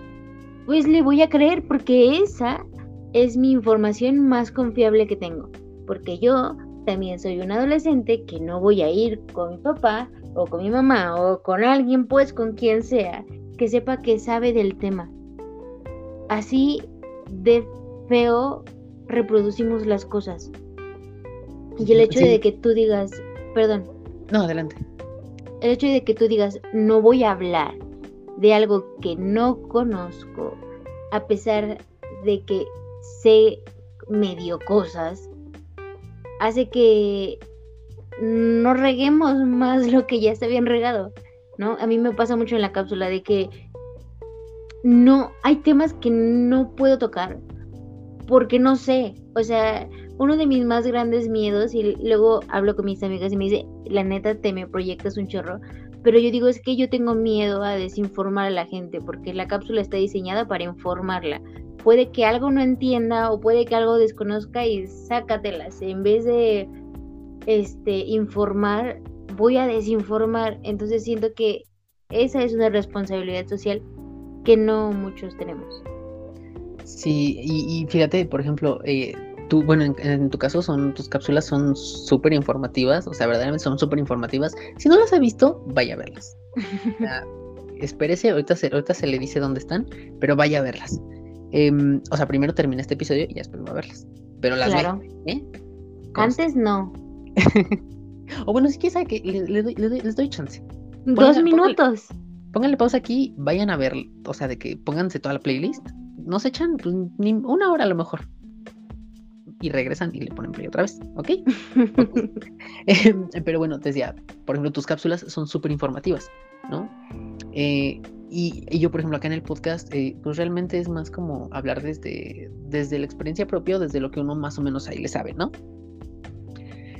pues le voy a creer porque esa es mi información más confiable que tengo. Porque yo también soy un adolescente que no voy a ir con mi papá o con mi mamá o con alguien, pues con quien sea, que sepa que sabe del tema. Así de feo reproducimos las cosas. Y el hecho de que tú digas, perdón.
No, adelante.
El hecho de que tú digas, no voy a hablar de algo que no conozco, a pesar de que sé medio cosas, hace que no reguemos más lo que ya está bien regado, ¿no? A mí me pasa mucho en la cápsula de que no, hay temas que no puedo tocar porque no sé, o sea, uno de mis más grandes miedos, y luego hablo con mis amigas y me dice, la neta te me proyectas un chorro, pero yo digo, es que yo tengo miedo a desinformar a la gente, porque la cápsula está diseñada para informarla. Puede que algo no entienda o puede que algo desconozca y sácatelas. En vez de este, informar, voy a desinformar. Entonces siento que esa es una responsabilidad social que no muchos tenemos.
Sí, y, fíjate, por ejemplo, eh, tú, bueno, en, tu caso son tus cápsulas son súper informativas, o sea, verdaderamente son súper informativas. Si no las ha visto, vaya a verlas. *laughs* espérese, ahorita se, ahorita se le dice dónde están, pero vaya a verlas. Em, o sea, primero termina este episodio y ya después va a verlas. Pero las claro. ¿eh?
Antes no. *laughs*
o bueno, si quieres sabe que les, doy, chance.
Dos minutos.
Pónganle, pausa aquí, vayan a ver, o sea, de que pónganse toda la playlist. Nos echan pues, ni una hora a lo mejor. Y regresan y le ponen play otra vez, ¿ok? *laughs* *laughs* Pero bueno, te decía, por ejemplo, tus cápsulas son súper informativas, ¿no? Eh, y, yo, por ejemplo, acá en el podcast, eh, pues realmente es más como hablar desde, desde la experiencia propia, desde lo que uno más o menos ahí le sabe, ¿no?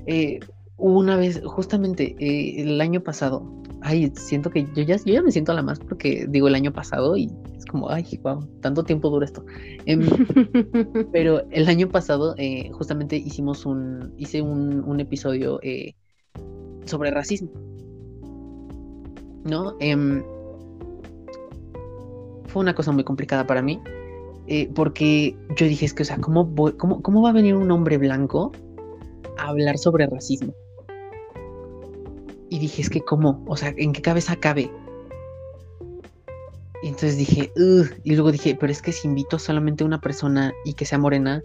Eh, una vez, justamente el año pasado, ay, siento que yo ya, yo ya me siento a la más porque digo el año pasado y es como, ay, wow, tanto tiempo dura esto. Em, *laughs* pero el año pasado, eh, justamente hicimos un, hice un, episodio sobre racismo. ¿No? Em, fue una cosa muy complicada para mí. porque yo dije, es que, o sea, ¿cómo, cómo, ¿cómo va a venir un hombre blanco hablar sobre racismo. Y dije, es que cómo, o sea, ¿en qué cabeza cabe? Y entonces dije, y luego dije, pero es que si invito solamente a una persona y que sea morena,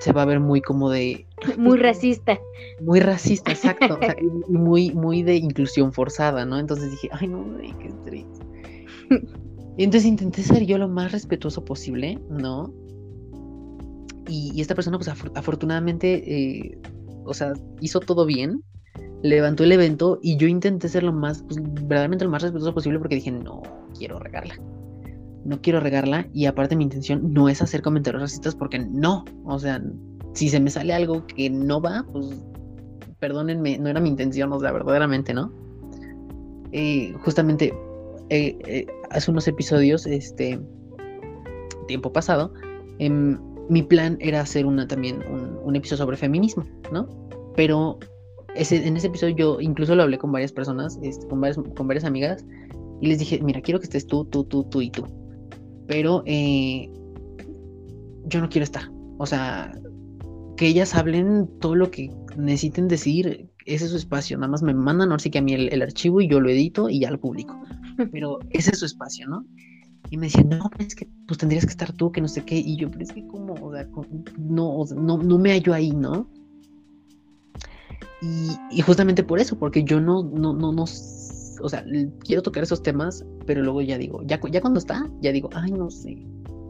se va a ver muy como de...
Muy racista.
Muy racista, exacto. o sea, *laughs* muy, muy de inclusión forzada, ¿no? Entonces dije, ay, no, qué triste. Y entonces intenté ser yo lo más respetuoso posible, ¿no? Y, esta persona, pues afortunadamente, eh, o sea, hizo todo bien, levantó el evento y yo intenté ser lo más, pues, verdaderamente lo más respetuoso posible porque dije, no quiero regarla. No quiero regarla y aparte mi intención no es hacer comentarios racistas porque no, o sea, si se me sale algo que no va, pues perdónenme, no era mi intención, o sea, verdaderamente, ¿no? Eh, justamente eh, hace unos episodios, este tiempo pasado, em, mi plan era hacer una también un, episodio sobre feminismo, ¿no? Pero ese, en ese episodio yo incluso lo hablé con varias personas, este, con, varias, con varias amigas, y les dije, mira, quiero que estés tú, tú, tú, tú y tú. Pero eh, yo no quiero estar. O sea, que ellas hablen todo lo que necesiten decir, ese es su espacio, nada más me mandan ahora sí que a mí el, archivo y yo lo edito y ya lo publico. *laughs* Pero ese es su espacio, ¿no? Y me decían, no, es que pues tendrías que estar tú, que no sé qué. Y yo, pero es que como, o sea, no, no, no me hallo ahí, ¿no? Y, justamente por eso, porque yo no, no, no, no, o sea, quiero tocar esos temas, pero luego ya digo, ya, ya cuando está, ya digo, ay, no sé.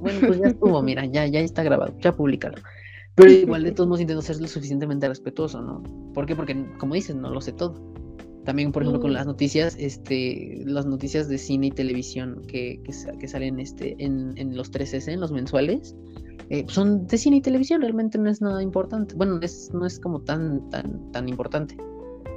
Bueno, pues ya estuvo, *laughs* mira, ya, ya está grabado, ya publicalo. Pero igual de *laughs* todos modos intento ser lo suficientemente respetuoso, ¿no? ¿Por qué? Porque, como dices, no lo sé todo. También, por ejemplo, con las noticias, este, las noticias de cine y televisión que, que, salen este, en, en los 3S, en los mensuales, eh, son de cine y televisión, realmente no es nada importante. Bueno, es, no es como tan, tan, tan importante.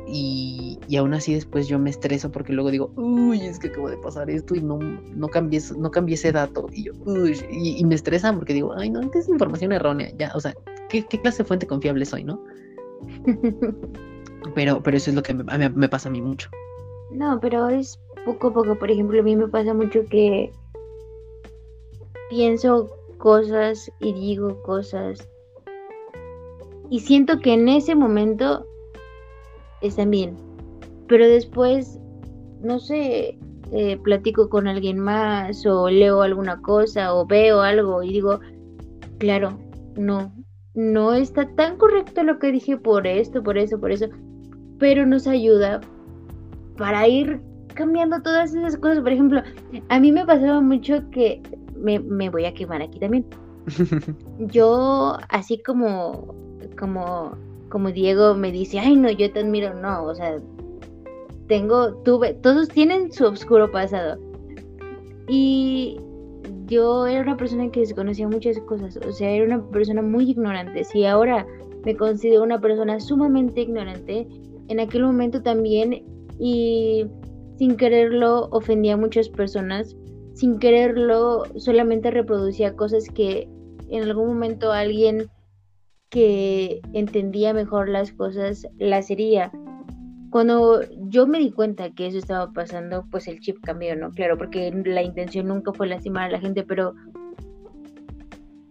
Y, y, aún así después yo me estreso porque luego digo, uy, es que acabo de pasar esto y no, no, cambié, no cambié ese dato. Y, yo, uy, y, me estresa porque digo, ay, no, es información errónea. Ya, o sea, ¿qué, qué clase de fuente confiable soy, no? *laughs* pero, pero eso es lo que me, me pasa a mí mucho.
No, pero es poco a poco. Por ejemplo, a mí me pasa mucho que pienso cosas y digo cosas. Y siento que en ese momento están bien. Pero después, no sé, eh, platico con alguien más o leo alguna cosa o veo algo y digo, claro, no, no está tan correcto lo que dije por esto, por eso, por eso. Pero nos ayuda para ir cambiando todas esas cosas. Por ejemplo, a mí me pasaba mucho que me, voy a quemar aquí también. *laughs* yo, así como, como, como Diego me dice, ay no, yo te admiro, no, o sea, tengo, tuve, todos tienen su oscuro pasado. Y yo era una persona que desconocía muchas cosas, o sea, era una persona muy ignorante. Si ahora me considero una persona sumamente ignorante, en aquel momento también y sin quererlo ofendía a muchas personas sin quererlo, solamente reproducía cosas que en algún momento alguien que entendía mejor las cosas las haría. Cuando yo me di cuenta que eso estaba pasando, pues el chip cambió, ¿no? Claro, porque la intención nunca fue lastimar a la gente, pero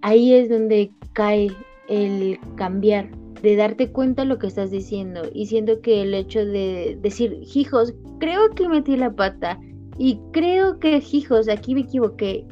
ahí es donde cae el cambiar, de darte cuenta lo que estás diciendo. Y siento que el hecho de decir, hijos, creo que metí la pata, y creo que, hijos, aquí me equivoqué.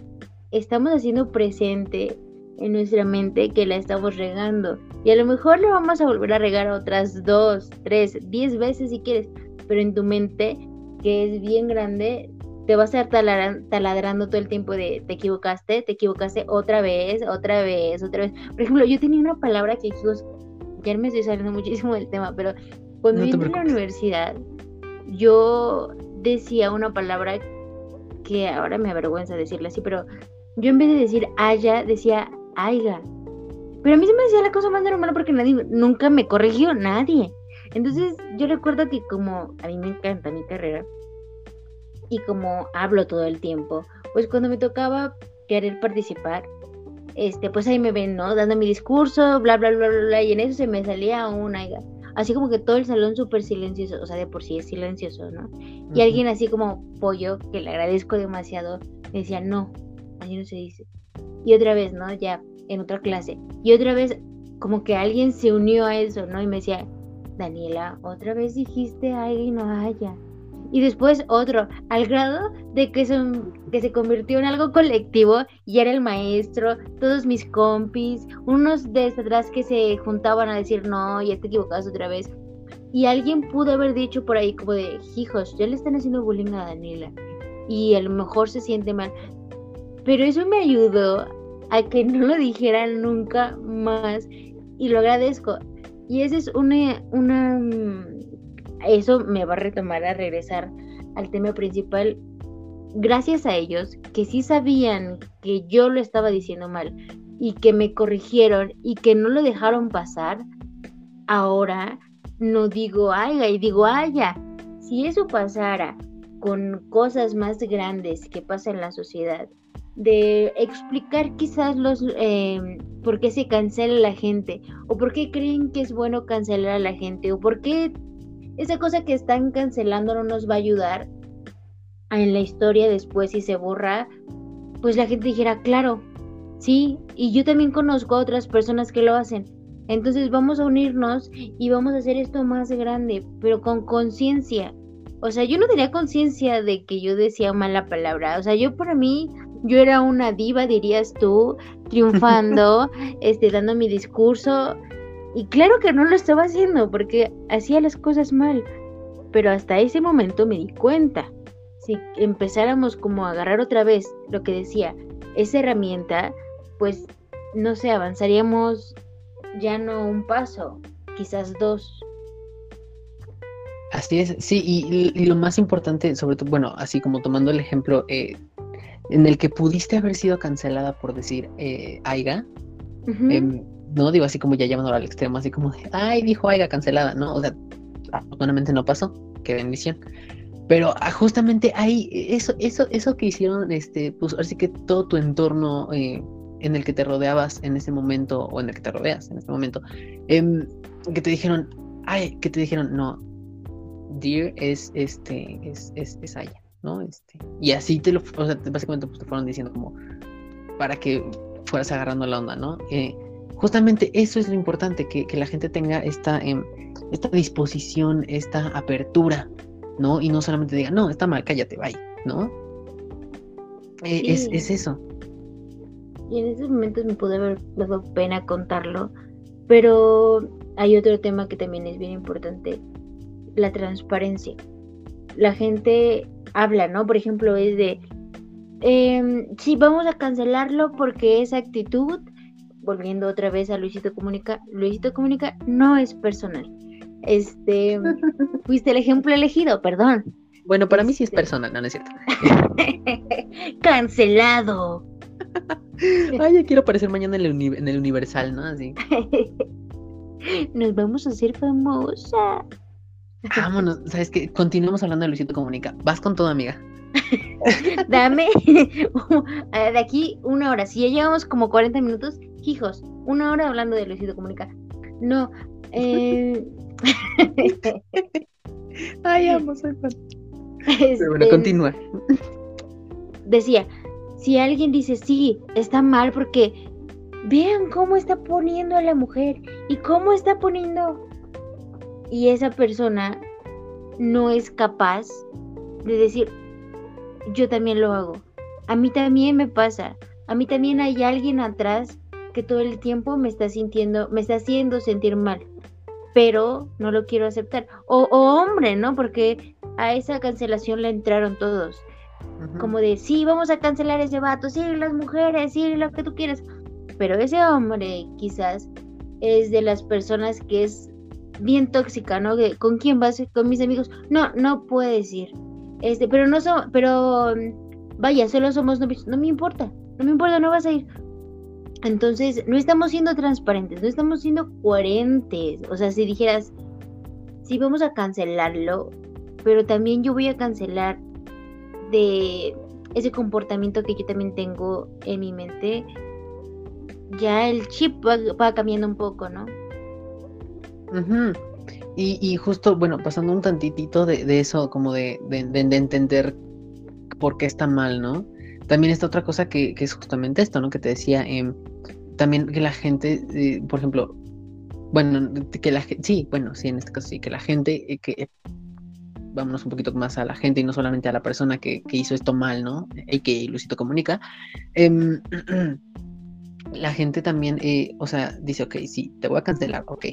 Estamos haciendo presente en nuestra mente que la estamos regando. Y a lo mejor la vamos a volver a regar otras dos, tres, diez veces si quieres. Pero en tu mente, que es bien grande, te vas a estar taladrando todo el tiempo de te equivocaste, te equivocaste otra vez, otra vez, otra vez. Por ejemplo, yo tenía una palabra que, hijos, ya me estoy saliendo muchísimo del tema, pero cuando yo entré a la universidad, yo decía una palabra que ahora me avergüenza decirla así, pero yo en vez de decir haya, decía aiga. Pero a mí se me decía la cosa más normal porque nadie, nunca me corrigió, nadie. Entonces yo recuerdo que como a mí me encanta mi carrera y como hablo todo el tiempo, pues cuando me tocaba querer participar, este, pues ahí me ven, ¿no? Dando mi discurso, bla, bla, bla, bla, bla, y en eso se me salía un aiga así como que todo el salón súper silencioso, o sea, de por sí es silencioso, ¿no? Y alguien así como pollo, que le agradezco demasiado, me decía, no, así no se dice. Y otra vez, ¿no? Ya en otra clase. Y otra vez, como que alguien se unió a eso, ¿no? Y me decía, Daniela, otra vez dijiste alguien no haya y después otro, al grado de que, son, que se convirtió en algo colectivo y era el maestro, todos mis compis, unos de atrás que se juntaban a decir no, ya te equivocas otra vez. Y alguien pudo haber dicho por ahí como de, hijos, ya le están haciendo bullying a Daniela y a lo mejor se siente mal. Pero eso me ayudó a que *laughs* no lo dijeran nunca más y lo agradezco. Y esa es una, una eso me va a retomar a regresar al tema principal. Gracias a ellos que sí sabían que yo lo estaba diciendo mal y que me corrigieron y que no lo dejaron pasar, ahora no digo haya y digo haya. Si eso pasara con cosas más grandes que pasan en la sociedad, de explicar quizás los eh, por qué se cancela la gente o por qué creen que es bueno cancelar a la gente o por qué esa cosa que están cancelando no nos va a ayudar en la historia después si se borra, pues la gente dijera, claro, sí, y yo también conozco a otras personas que lo hacen. Entonces vamos a unirnos y vamos a hacer esto más grande, pero con conciencia. O sea, yo no tenía conciencia de que yo decía mala palabra. O sea, yo para mí, yo era una diva, dirías tú, triunfando, *laughs* este, dando mi discurso. Y claro que no lo estaba haciendo porque hacía las cosas mal. Pero hasta ese momento me di cuenta. Si empezáramos como a agarrar otra vez lo que decía, esa herramienta, pues, no sé, avanzaríamos ya no un paso, quizás dos.
Así es, sí, y, lo más importante, sobre todo, bueno, así como tomando el ejemplo eh, en el que pudiste haber sido cancelada por decir eh, Aiga, no digo así como ya llevándolo al extremo, así como ay, dijo Aiga cancelada, ¿no? O sea, afortunadamente no pasó, qué bendición. Pero ah, justamente ahí, eso, eso, eso que hicieron, este, pues así que todo tu entorno eh, en el que te rodeabas en ese momento, o en el que te rodeas en este momento, em, que te dijeron, ay, que te dijeron, no, Dear es este, es, es, es Aya, ¿no? Este, y así te lo, o sea, básicamente pues, te fueron diciendo como para que fueras agarrando la onda, ¿no? Eh, justamente eso es lo importante, que, que la gente tenga esta, em, esta disposición, esta apertura, ¿no? Y no solamente diga, no, está mal, cállate, bye, ¿no? Eh, es, es, eso.
Y en esos momentos me pude haber dado pena contarlo, pero hay otro tema que también es bien importante, la transparencia. La gente habla, ¿no? Por ejemplo, es de, eh, sí, vamos a cancelarlo porque esa actitud, volviendo otra vez a Luisito Comunica, Luisito Comunica no es personal. Este, *laughs* fuiste el ejemplo elegido, perdón.
Bueno, para mí sí es este personal, no, no es cierto. *laughs*
Cancelado. *laughs*
Ay, ya quiero aparecer mañana en el, en el Universal, ¿no? Así.
Nos vamos a hacer famosa.
Vámonos, ¿sabes qué? Continuamos hablando de Luisito Comunica. Vas con todo, amiga.
Dame de aquí una hora. Si ya llevamos como 40 minutos, hijos, una hora hablando de Luisito Comunica. No. Eh... *laughs*
Ay, *laughs* amo, soy fan. Pero bueno, este, continúa.
Decía, si alguien dice sí, está mal porque vean cómo está poniendo a la mujer y cómo está poniendo y esa persona no es capaz de decir, yo también lo hago. A mí también me pasa. A mí también hay alguien atrás que todo el tiempo me está sintiendo, me está haciendo sentir mal. Pero no lo quiero aceptar. O, hombre, ¿no? Porque a esa cancelación le entraron todos. Como de, sí, vamos a cancelar ese vato, sí, las mujeres, sí, lo que tú quieras. Pero ese hombre quizás es de las personas que es bien tóxica, ¿no? ¿Con quién vas? Con mis amigos. No, no puedes ir. Este, pero no son, pero vaya, solo somos novios. No me importa, no me importa, no vas a ir. Entonces, no estamos siendo transparentes, no estamos siendo coherentes. O sea, si dijeras, sí, vamos a cancelarlo, pero también yo voy a cancelar de ese comportamiento que yo también tengo en mi mente, ya el chip va cambiando un poco, ¿no?
y, justo, bueno, pasando un tantitito de, eso, como de, entender por qué está mal, ¿no? También está otra cosa que, es justamente esto, ¿no? Que te decía, em, también que la gente, eh, por ejemplo, bueno, que la gente, sí, bueno, sí, en este caso sí, que la gente, eh, que vámonos un poquito más a la gente y no solamente a la persona que, hizo esto mal, ¿no? Y que Luisito comunica. Em, *clears throat* la gente también, eh, o sea, dice, ok, sí, te voy a cancelar, ok,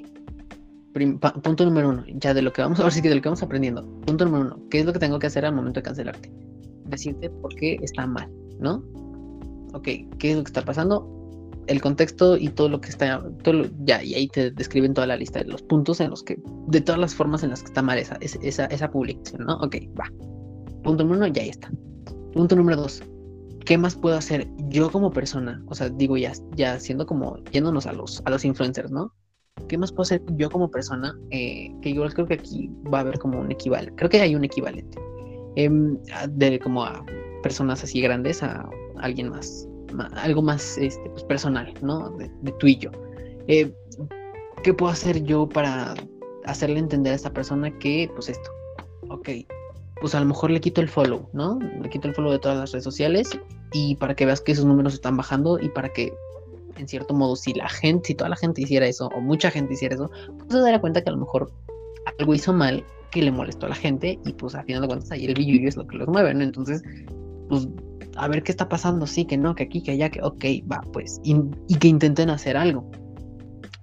punto número uno, ya de lo que vamos, ahora *laughs* sí que de lo que vamos aprendiendo. Punto número uno, ¿qué es lo que tengo que hacer al momento de cancelarte? Decirte por qué está mal, ¿no? Ok, ¿qué es lo que está pasando? El contexto y todo lo que está, todo ya, y ahí te describen toda la lista de los puntos en los que, de todas las formas en las que está mal esa, esa, esa publicación, ¿no? Ok, va. Punto número uno, ya está. Punto número dos, ¿qué más puedo hacer yo como persona? O sea, digo ya, ya siendo como yéndonos a los, a los influencers, ¿no? ¿qué más puedo hacer yo como persona? Eh, que yo creo que aquí va a haber como un equivalente, creo que hay un equivalente, em, de como a personas así grandes, a alguien más, algo más este, pues, personal, ¿no? De, tú y yo. Eh, ¿Qué puedo hacer yo para hacerle entender a esta persona que, pues esto, ok, pues a lo mejor le quito el follow, ¿no? Le quito el follow de todas las redes sociales y para que veas que esos números están bajando y para que en cierto modo, si la gente, si toda la gente hiciera eso, o mucha gente hiciera eso, pues se daría cuenta que a lo mejor algo hizo mal que le molestó a la gente y pues a final de cuentas ahí el billuyo es lo que los mueve, ¿no? Entonces, pues a ver qué está pasando, sí, que no, que aquí, que allá, que ok, va, pues, y, que intenten hacer algo.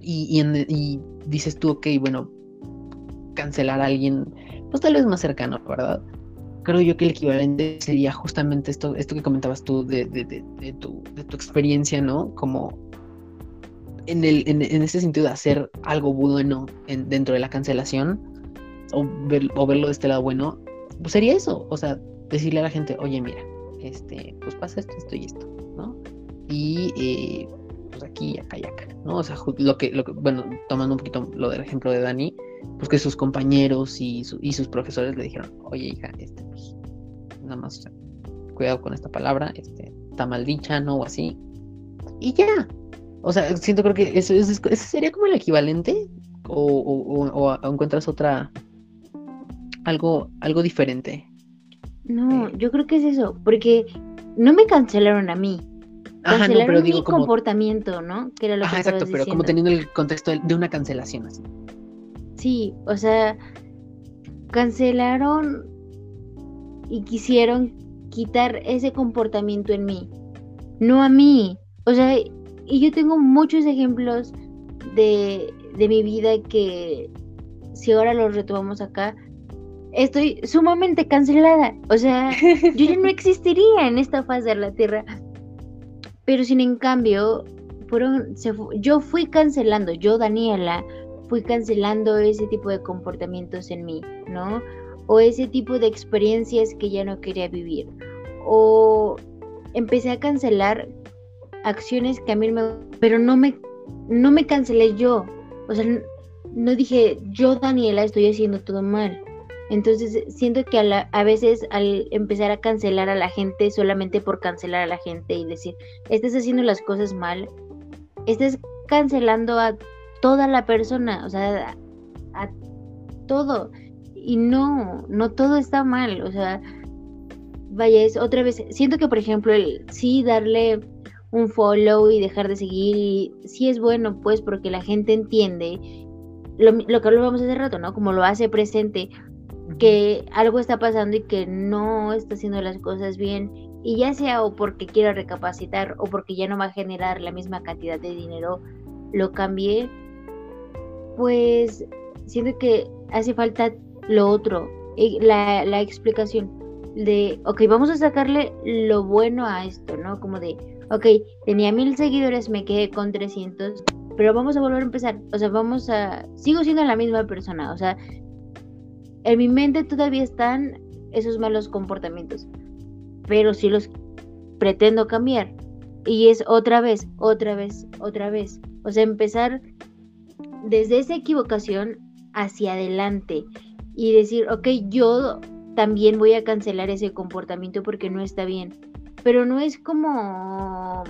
Y, y, dices tú, ok, bueno, cancelar a alguien, pues tal vez más cercano, ¿verdad? Creo yo que el equivalente sería justamente esto, esto que comentabas tú de, de, de, tu, de tu experiencia, ¿no? Como en, el, en, ese sentido de hacer algo bueno en, dentro de la cancelación o, o verlo de este lado bueno, pues sería eso, o sea, decirle a la gente, oye, mira, este, pues pasa esto, esto y esto, ¿no? Y eh, pues aquí, acá y acá, ¿no? O sea, lo que, lo que, bueno, tomando un poquito lo del ejemplo de Dani, pues que sus compañeros y, sus profesores le dijeron, oye hija, este, pues, nada más, cuidado con esta palabra, este, está mal dicha, ¿no? O así. Y ya. O sea, siento creo que eso, sería como el equivalente o, o, encuentras otra algo algo diferente
no, yo creo que es eso, porque no me cancelaron a mí. Cancelaron Ajá, pero mi comportamiento, ¿no?
Que era lo Ajá, exacto, pero como teniendo el contexto de una cancelación así.
Sí, o sea, cancelaron y quisieron quitar ese comportamiento en mí, no a mí. O sea, y yo tengo muchos ejemplos de, de mi vida que si ahora los retomamos acá, estoy sumamente cancelada. O sea, *laughs* yo ya no existiría en esta faz de la Tierra. Pero sin en cambio, fueron, yo fui cancelando, yo Daniela, fui cancelando ese tipo de comportamientos en mí, ¿no? O ese tipo de experiencias que ya no quería vivir. O empecé a cancelar acciones que a mí me... Pero no me, no me cancelé yo. O sea, no dije, yo Daniela estoy haciendo todo mal. Entonces siento que a, veces al empezar a cancelar a la gente solamente por cancelar a la gente y decir, estás haciendo las cosas mal, estás cancelando a toda la persona, o sea, a, todo. Y no, no todo está mal, o sea, vaya, es otra vez, siento que por ejemplo, el sí darle un follow y dejar de seguir, y sí es bueno, pues, porque la gente entiende lo, lo que hablábamos hace rato, ¿no? Como lo hace presente, que algo está pasando y que no está haciendo las cosas bien y ya sea o porque quiero recapacitar o porque ya no va a generar la misma cantidad de dinero, lo cambié, pues siento que hace falta lo otro, la, la explicación de, ok, vamos a sacarle lo bueno a esto, ¿no? Como de, ok, tenía mil seguidores, me quedé con 300, pero vamos a volver a empezar, o sea, vamos a, sigo siendo la misma persona, o sea, en mi mente todavía están esos malos comportamientos, pero sí los pretendo cambiar. Y es otra vez, otra vez, otra vez. O sea, empezar desde esa equivocación hacia adelante y decir, ok, yo también voy a cancelar ese comportamiento porque no está bien. Pero no es como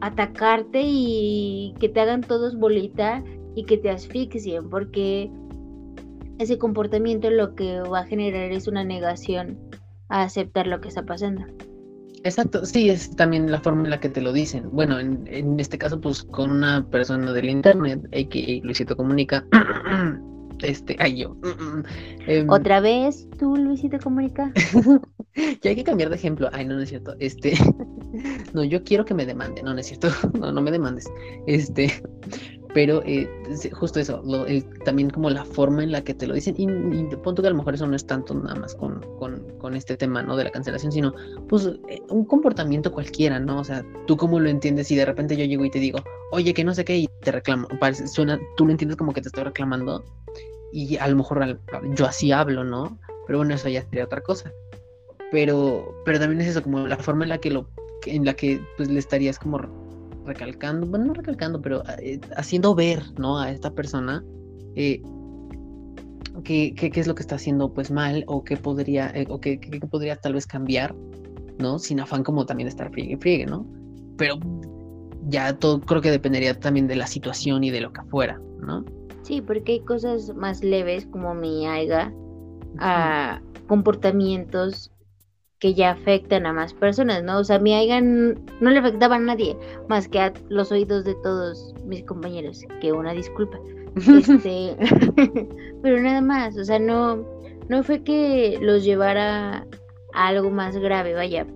atacarte y que te hagan todos bolita y que te asfixien, porque ese comportamiento lo que va a generar es una negación a aceptar lo que está pasando.
Exacto, sí, es también la forma en la que te lo dicen. Bueno, en, este caso, pues con una persona del internet, a.k.a. Luisito Comunica, *clears throat* este, ay yo.
Em, Otra vez tú, Luisito Comunica. *laughs*
ya hay que cambiar de ejemplo. Ay, no, no es cierto. Este, *laughs* no, yo quiero que me demande, no, no es cierto. *laughs* No, no me demandes. Este, pero eh, justo eso, también como la forma en la que te lo dicen, y, de punto que a lo mejor eso no es tanto nada más con, con, este tema, ¿no? De la cancelación, sino pues eh, un comportamiento cualquiera, ¿no? O sea, tú cómo lo entiendes y de repente yo llego y te digo, oye, que no sé qué, y te reclamo, parece, suena, tú lo entiendes como que te estoy reclamando, y a lo mejor yo así hablo, ¿no? Pero bueno, eso ya sería otra cosa. Pero, pero también es eso, como la forma en la que lo, en la que pues le estarías como recalcando, bueno, no recalcando, pero eh, haciendo ver, ¿no? A esta persona eh, qué, es lo que está haciendo pues mal o qué podría, eh, o qué, podría tal vez cambiar, ¿no? Sin afán como también estar friegue y friegue, ¿no? Pero ya todo creo que dependería también de la situación y de lo que fuera, ¿no?
Sí, porque hay cosas más leves como mi aiga, a comportamientos que ya afectan a más personas, ¿no? O sea, mi Aigan no le afectaba a nadie más que a los oídos de todos mis compañeros, que una disculpa. Este, *laughs* pero nada más, o sea, no, no fue que los llevara a algo más grave, vaya.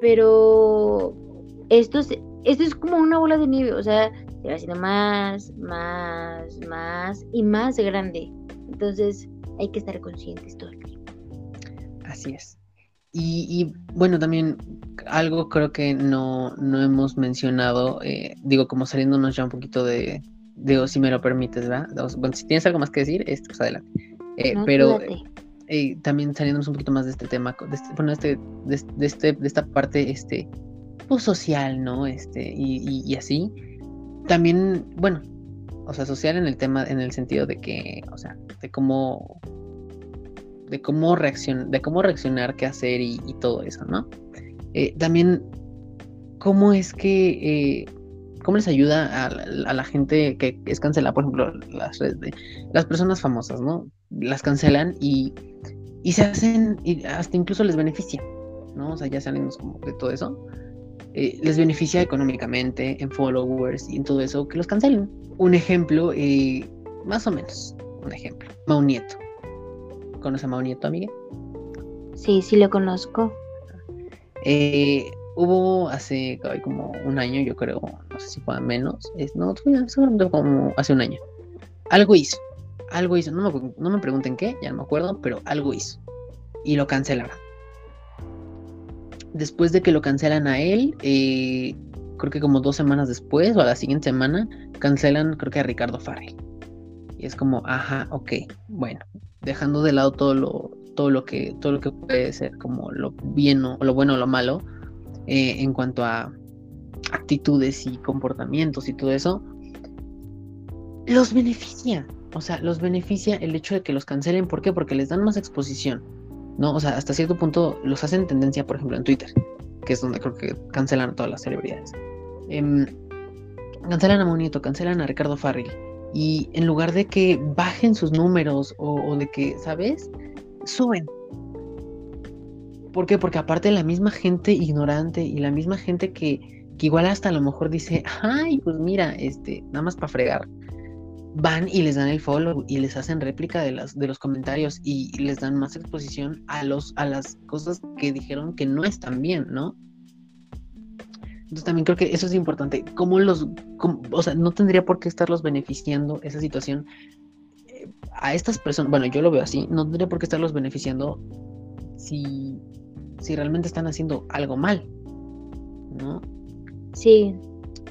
Pero esto es, esto es como una bola de nieve, o sea, se va haciendo más, más, más y más grande. Entonces hay que estar conscientes todo el tiempo.
Así es. Y, bueno, también algo creo que no, no hemos mencionado, eh, digo, como saliéndonos ya un poquito de, de, si me lo permites, ¿verdad? Bueno, si tienes algo más que decir, esto, pues adelante. Eh, pero eh, también saliéndonos un poquito más de este tema, de este, bueno, este, de, este, de esta parte, este, pues social, ¿no? Este, y, y así. También, bueno, o sea, social en el tema, en el sentido de que, o sea, de cómo de cómo, reaccionar, de cómo reaccionar, qué hacer y, todo eso, ¿no? Eh, también, ¿cómo es que, eh, cómo les ayuda a, la gente que es cancelada, por ejemplo, las, las personas famosas, ¿no? Las cancelan y, y se hacen, y hasta incluso les beneficia, ¿no? O sea, ya salimos como de todo eso. Eh, les beneficia económicamente, en followers y en todo eso, que los cancelen. Un ejemplo, más o menos, un ejemplo, Mau Nieto. ¿Conoce a Mau Nieto, amiga?
Sí, sí lo conozco.
Eh, hubo hace como un año, yo creo, no sé si fue menos, es, no, seguramente como hace un año. Algo hizo, algo hizo, no me, no me pregunten qué, ya no me acuerdo, pero algo hizo. Y lo cancelaron. Después de que lo cancelan a él, eh, creo que como dos semanas después o a la siguiente semana, cancelan creo que a Ricardo Farrell. Y es como, ajá, ok, bueno, dejando de lado todo lo, todo lo que, todo lo que puede ser como lo bien o lo bueno o lo malo, eh, en cuanto a actitudes y comportamientos y todo eso, los beneficia. O sea, los beneficia el hecho de que los cancelen. ¿Por qué? Porque les dan más exposición. ¿No? O sea, hasta cierto punto los hacen tendencia, por ejemplo, en Twitter, que es donde creo que cancelan a todas las celebridades. Em, cancelan a Monito, cancelan a Ricardo Farrell y en lugar de que bajen sus números o, de que, ¿sabes? Suben. ¿Por qué? Porque aparte la misma gente ignorante y la misma gente que, que igual hasta a lo mejor dice, ay, pues mira, este, nada más para fregar, van y les dan el follow y les hacen réplica de, las, de los comentarios y, y les dan más exposición a, los, a las cosas que dijeron que no están bien, ¿no? Entonces también creo que eso es importante. ¿Cómo los, o sea, no tendría por qué estarlos beneficiando esa situación eh, a estas personas? Bueno, yo lo veo así. No tendría por qué estarlos beneficiando si, si realmente están haciendo algo mal, ¿no?
Sí,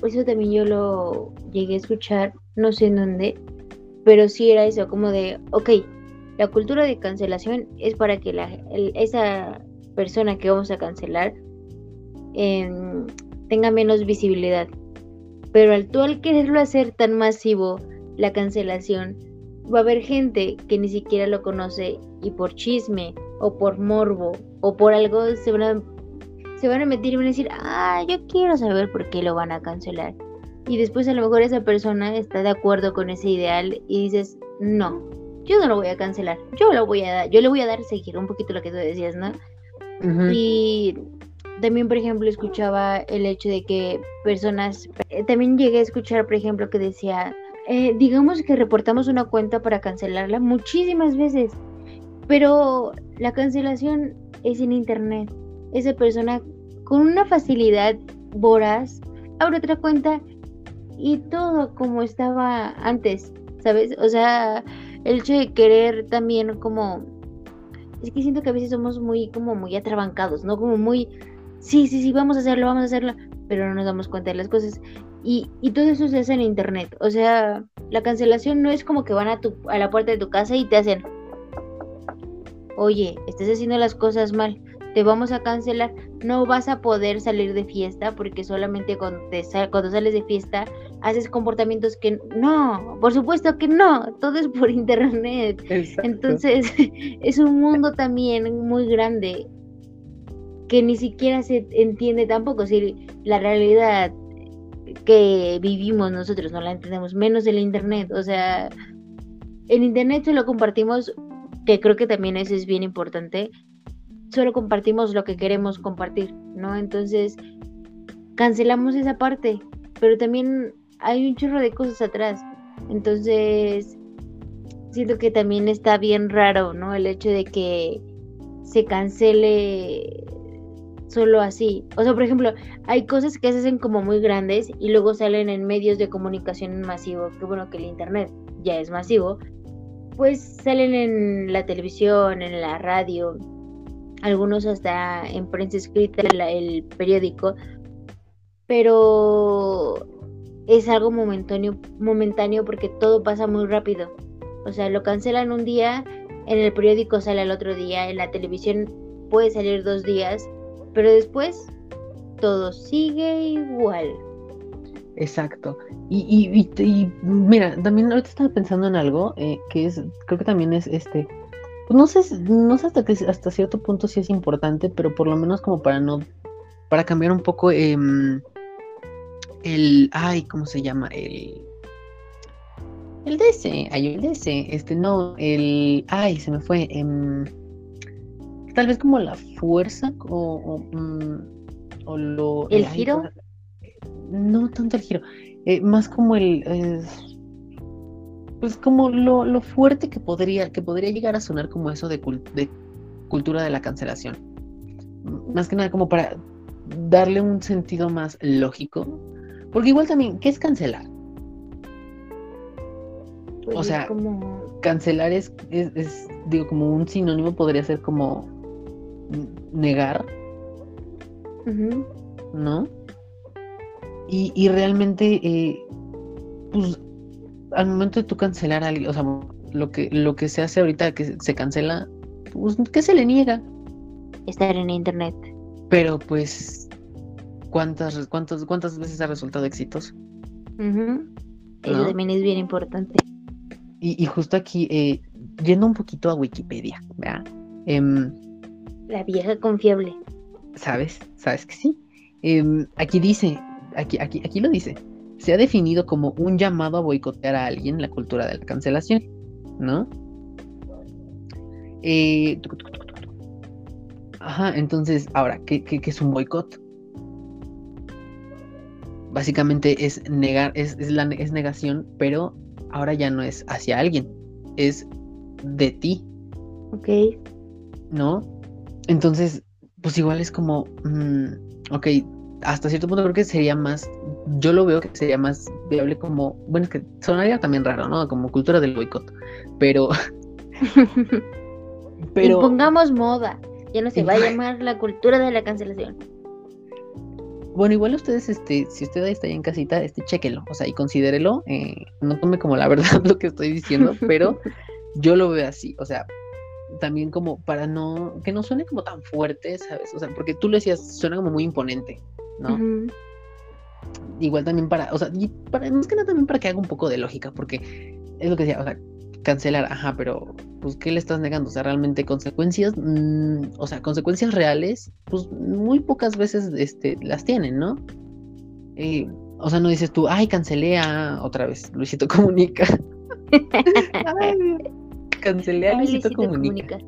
eso también yo lo llegué a escuchar, no sé en dónde, pero sí era eso, como de, ok, la cultura de cancelación es para que la, esa persona que vamos a cancelar eh, tenga menos visibilidad. Pero al tú al quererlo hacer tan masivo, la cancelación, va a haber gente que ni siquiera lo conoce y por chisme o por morbo o por algo se van a, se van a meter y van a decir, ah, yo quiero saber por qué lo van a cancelar. Y después a lo mejor esa persona está de acuerdo con ese ideal y dices, no, yo no lo voy a cancelar, yo lo voy a dar, yo le voy a dar seguir un poquito lo que tú decías, ¿no? Y también, por ejemplo, escuchaba el hecho de que personas, eh, también llegué a escuchar, por ejemplo, que decía, eh, digamos que reportamos una cuenta para cancelarla muchísimas veces, pero la cancelación es en internet. Esa persona con una facilidad voraz abre otra cuenta y todo como estaba antes, ¿sabes? O sea, el hecho de querer también como es que siento que a veces somos muy como muy atrabancados, ¿no? Como muy sí, sí, sí, vamos a hacerlo, vamos a hacerlo, pero no nos damos cuenta de las cosas. Y, y todo eso se hace en internet. O sea, la cancelación no es como que van a, tu, a la puerta de tu casa y te hacen, oye, estás haciendo las cosas mal, te vamos a cancelar, no vas a poder salir de fiesta porque solamente cuando, te cuando sales de fiesta haces comportamientos que no, por supuesto que no, todo es por *laughs* internet. Entonces *laughs* es un mundo también muy grande que ni siquiera se entiende tampoco, si la realidad que vivimos nosotros no la entendemos, menos el Internet, o sea, el Internet se lo compartimos, que creo que también eso es bien importante, solo compartimos lo que queremos compartir, ¿no? Entonces, cancelamos esa parte, pero también hay un chorro de cosas atrás. Entonces, siento que también está bien raro, ¿no? El hecho de que se cancele solo así. O sea, por ejemplo, hay cosas que se hacen como muy grandes y luego salen en medios de comunicación masivo, que bueno que el internet ya es masivo, pues salen en la televisión, en la radio, algunos hasta en prensa escrita, el periódico, pero es algo momentáneo, porque todo pasa muy rápido. O sea, lo cancelan un día, en el periódico sale el otro día, en la televisión puede salir dos días, pero después todo sigue igual.
Exacto. Y, y, mira, también ahorita estaba pensando en algo eh, que es, creo que también es este, no sé, no sé hasta que hasta cierto punto sí es importante, pero por lo menos como para no, para cambiar un poco eh, el, ay, ¿cómo se llama? El, el DC, ay, el DC, este, no, el, ay, se me fue, em, tal vez como la fuerza o, mm, lo...
¿El giro?
no tanto el giro, eh, más como el... pues como lo, lo, fuerte que podría, que podría llegar a sonar como eso de, de cultura de la cancelación. Más que nada como para darle un sentido más lógico porque igual también, ¿qué es cancelar?
Pues
o sea, cancelar es, es, digo, como un sinónimo podría ser como negar, ¿no? Y, y realmente, eh, pues, al momento de tú cancelar a alguien, o sea, lo que, lo que se hace ahorita que se cancela, pues, ¿qué se le niega?
Estar en internet.
Pero pues cuántas, cuántas, cuántas veces ha resultado exitoso.
Eso también es bien importante.
Y, justo aquí, eh, yendo un poquito a Wikipedia, ¿verdad? Em,
La vieja confiable.
¿Sabes? ¿Sabes que sí? Em, aquí dice, aquí, aquí, aquí lo dice, se ha definido como un llamado a boicotear a alguien la cultura de la cancelación, ¿no? Eh, ajá, entonces, ahora, ¿qué, qué, qué es un boicot? básicamente es negar, es, la, es negación, pero ahora ya no es hacia alguien, es de ti.
Ok.
¿No? Entonces, pues igual es como, mm, ok, hasta cierto punto creo que sería más, yo lo veo que sería más viable como, bueno, es que sonaría también raro, ¿no? Como cultura del boicot, pero... *laughs*
pero... pongamos moda, ya no se va a llamar la cultura de la cancelación.
Bueno, igual ustedes, este, si usted está ahí en casita, este, chéquelo, o sea, y considérelo, eh, no tome como la *laughs* verdad lo que estoy diciendo, pero yo lo veo así, o sea, también como para no, que no suene como tan fuerte, ¿sabes? O sea, porque tú lo decías, suena como muy imponente, ¿no? Igual también para, o sea, y para, más que nada también para que haga un poco de lógica, porque es lo que decía, o sea, cancelar, ajá, pero pues ¿qué le estás negando? O sea, realmente consecuencias, mm, o sea, consecuencias reales, pues muy pocas veces este, las tienen, ¿no? Eh, o sea, no dices tú, ay, cancelé a otra vez, Luisito *laughs* Comunica. *laughs* cancelé a Luisito, Comunica.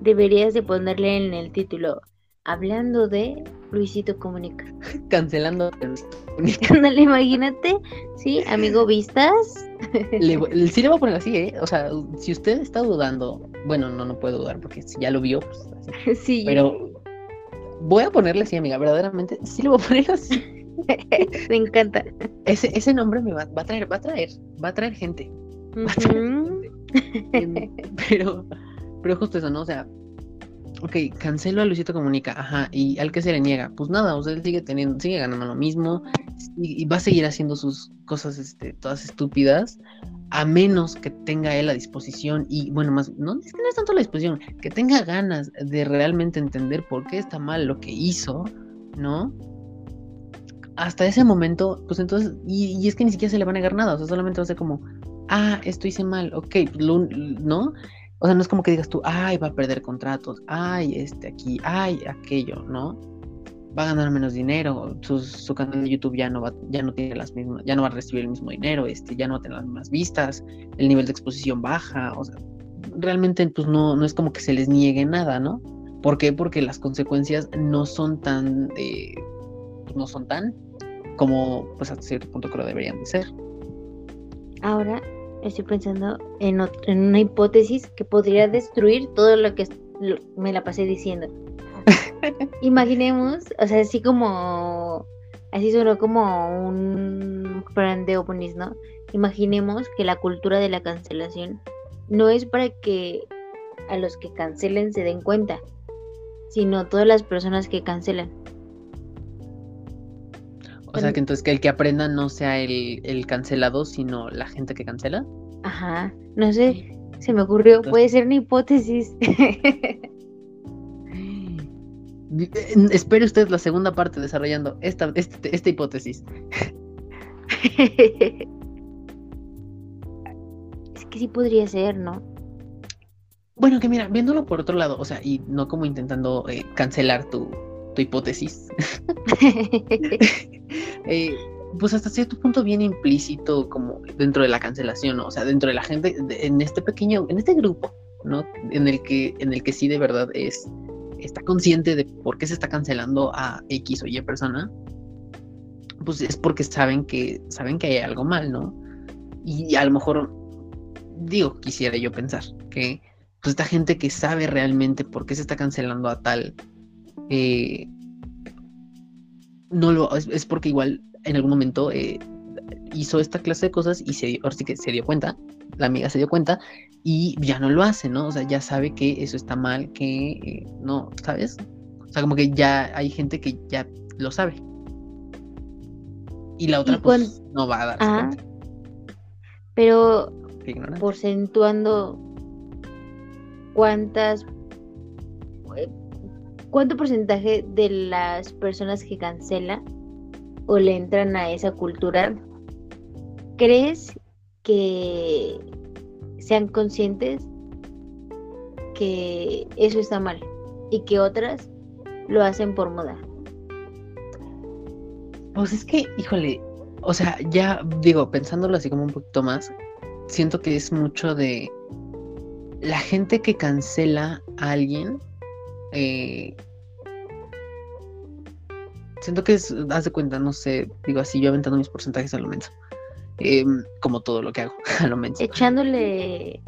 Deberías de ponerle en el título, hablando de Luisito Comunica. *laughs*
Cancelando a
Luisito Comunica. *laughs* imagínate, sí, amigo Vistas *laughs*
sí le voy a poner así, ¿eh? O sea, si usted está dudando, bueno, no, no puedo dudar porque si ya lo vio, pues
Sí.
Pero voy a ponerle así, amiga, verdaderamente, sí le voy a poner así.
me encanta.
Ese, ese nombre me va, va, a traer, va a traer, va a traer gente. Va a traer gente. *laughs* pero, pero justo eso, ¿no? O sea, ok, cancelo a Luisito Comunica, ajá, y al que se le niega, pues nada, o sea, él sigue teniendo, sigue ganando lo mismo y, va a seguir haciendo sus cosas, este, todas estúpidas, a menos que tenga él la disposición y, bueno, más, no es que no es tanto la disposición, que tenga ganas de realmente entender por qué está mal lo que hizo, ¿no? Hasta ese momento, pues entonces, y, es que ni siquiera se le va a negar nada, o sea, solamente va a ser como, ah, esto hice mal, ok, ¿no? O sea, no es como que digas tú, ay, va a perder contratos, ay, este aquí, ay, aquello, ¿no? Va a ganar menos dinero, su, canal de YouTube ya no va, ya no tiene las mismas, ya no va a recibir el mismo dinero, este, ya no va a tener las mismas vistas, el nivel de exposición baja, o sea, realmente pues no, no es como que se les niegue nada, ¿no? ¿Por qué? Porque las consecuencias no son tan, eh, no son tan como pues a cierto punto creo deberían de ser.
Ahora estoy pensando en, en una hipótesis que podría destruir todo lo que me la pasé diciendo. *laughs* Imaginemos, o sea, así como, así sonó como un plan de oponis, ¿no? Imaginemos que la cultura de la cancelación no es para que a los que cancelen se den cuenta, sino todas las personas que cancelan.
O sea, que entonces que el que aprenda no sea el, el cancelado, sino la gente que cancela.
Ajá, no sé, se me ocurrió, puede ser una hipótesis.
Espere usted la segunda parte desarrollando esta, este, esta hipótesis. *laughs*
es que sí podría ser, ¿no?
Bueno, que mira, viéndolo por otro lado, o sea, y no como intentando eh, cancelar tu, tu hipótesis. *laughs* eh, pues hasta cierto punto bien implícito como dentro de la cancelación, o sea, dentro de la gente, en este pequeño, en este grupo, ¿no? En el que, en el que sí de verdad es, está consciente de por qué se está cancelando a X o Y persona, pues es porque saben que, saben que hay algo mal, ¿no? Y a lo mejor, digo, quisiera yo pensar que pues esta gente que sabe realmente por qué se está cancelando a tal, eh, no lo, es porque igual en algún momento eh, hizo esta clase de cosas y se dio, ahora sí que se dio cuenta, la amiga se dio cuenta y ya no lo hace, ¿no? O sea, ya sabe que eso está mal, que eh, no, ¿sabes? O sea, como que ya hay gente que ya lo sabe. Y la otra pues no va a darse cuenta.
Pero porcentuando cuántas cuánto porcentaje de las personas que cancela o le entran a esa cultura, ¿crees que sean conscientes que eso está mal y que otras lo hacen por moda?
Pues es que, híjole, o sea, ya digo, pensándolo así como un poquito más, siento que es mucho de la gente que cancela a alguien, eh, siento que es, haz de cuenta, no sé, digo así, yo aventando mis porcentajes a lo menos. Em, como todo lo que hago, *laughs* a lo menos.
Echándole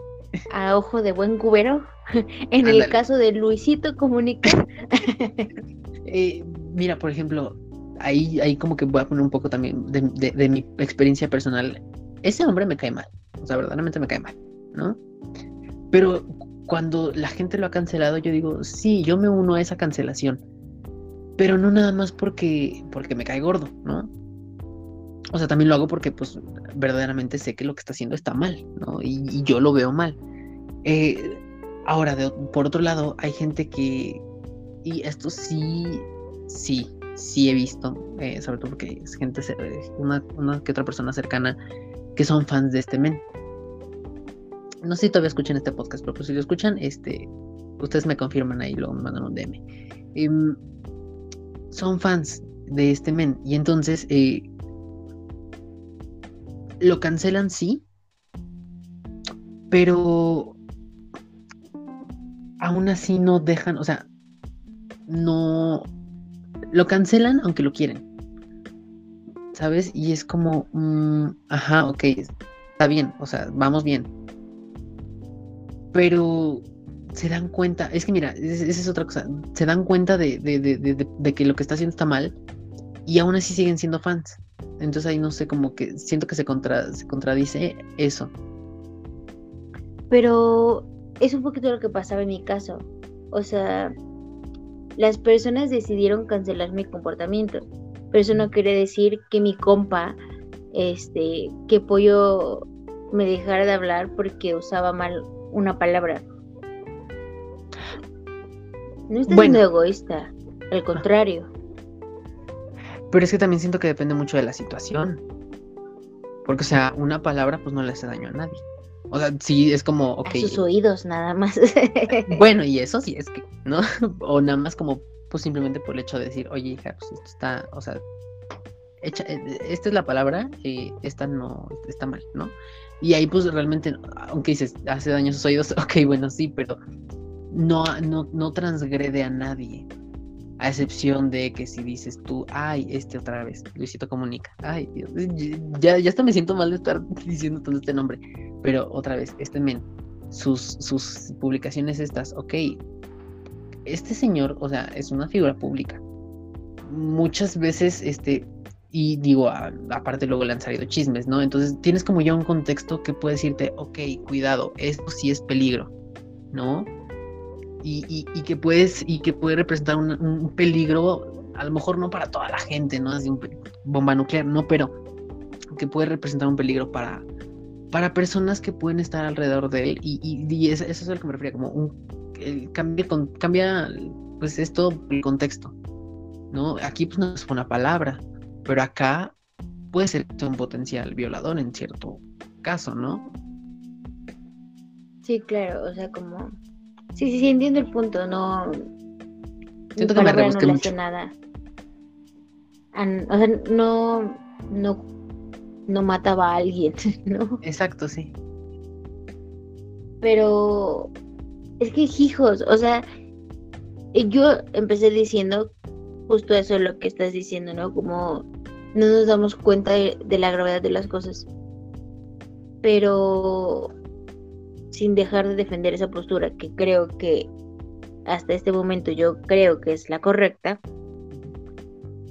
a ojo de buen cubero, *laughs* en el caso de Luisito Comunica. *laughs*
Eh, mira, por ejemplo, ahí, ahí como que voy a poner un poco también de, de, mi experiencia personal. Ese hombre me cae mal, o sea, verdaderamente me cae mal, ¿no? Pero cuando la gente lo ha cancelado, yo digo, sí, yo me uno a esa cancelación pero no nada más porque, porque me cae gordo, ¿no? O sea, también lo hago porque pues verdaderamente sé que lo que está haciendo está mal, ¿no? Y, yo lo veo mal. Eh, ahora, por otro lado, hay gente que, y esto sí, sí, sí he visto, eh, sobre todo porque es gente, una, una que otra persona cercana, que son fans de este men. No sé si todavía escuchan este podcast, pero pues, si lo escuchan, este, ustedes me confirman ahí, luego mandan un DM. Em, son fans de este men. Y entonces eh, lo cancelan, sí. Pero aún así no dejan, o sea, no lo cancelan aunque lo quieren. ¿Sabes? Y es como, mm, ajá, ok, está bien, o sea, vamos bien. Pero se dan cuenta, es que mira, esa es otra cosa, se dan cuenta de, que lo que está haciendo está mal y aún así siguen siendo fans. Entonces ahí no sé, como que siento que se, contra, se contradice eso.
Pero es un poquito lo que pasaba en mi caso. O sea, las personas decidieron cancelar mi comportamiento. Pero eso no quiere decir que mi compa, este, que Pollo me dejara de hablar porque usaba mal una palabra. No estás siendo egoísta, al contrario.
Pero es que también siento que depende mucho de la situación. Porque, o sea, una palabra pues no le hace daño a nadie. O sea, sí es como, ok.
A sus oídos nada más. *laughs*
bueno, y eso sí es que, ¿no? *laughs* o nada más como, pues simplemente por el hecho de decir, oye, hija, pues esto está, o sea, eh, esta es la palabra, eh, esta no, está mal, ¿no? Y ahí pues realmente, aunque dices, hace daño a sus oídos, *laughs* ok, bueno, sí, pero no, no, no transgrede a nadie. A excepción de que si dices tú, ay, este otra vez, Luisito Comunica. Ay, Dios, ya, ya hasta me siento mal de estar *laughs* diciendo todo este nombre. Pero otra vez, este men, sus, sus publicaciones estas, ok, este señor, o sea, es una figura pública. Muchas veces, este, y digo, aparte luego le han salido chismes, ¿no? Entonces tienes como ya un contexto que puede decirte, ok, cuidado, esto sí es peligro, ¿no? Y, que puedes, y que puede representar un, peligro, a lo mejor no para toda la gente, ¿no? Así un bomba nuclear, no, pero que puede representar un peligro para, para personas que pueden estar alrededor de él. Y, y, eso, es a lo que me refería, como un cambia, cambia pues esto el contexto. ¿no? Aquí pues no es una palabra, pero acá puede ser un potencial violador en cierto caso, ¿no?
Sí, claro, o sea, como... Sí, sí, sí, entiendo el punto, no...
Siento que me rebusqué no
nada. o sea, no, no, no mataba a alguien, *laughs* ¿no?
Exacto, sí.
Pero es que hijos, o sea, yo empecé diciendo justo eso lo que estás diciendo, ¿no? Como no nos damos cuenta de, la gravedad de las cosas. Pero sin dejar de defender esa postura, que creo que hasta este momento yo creo que es la correcta,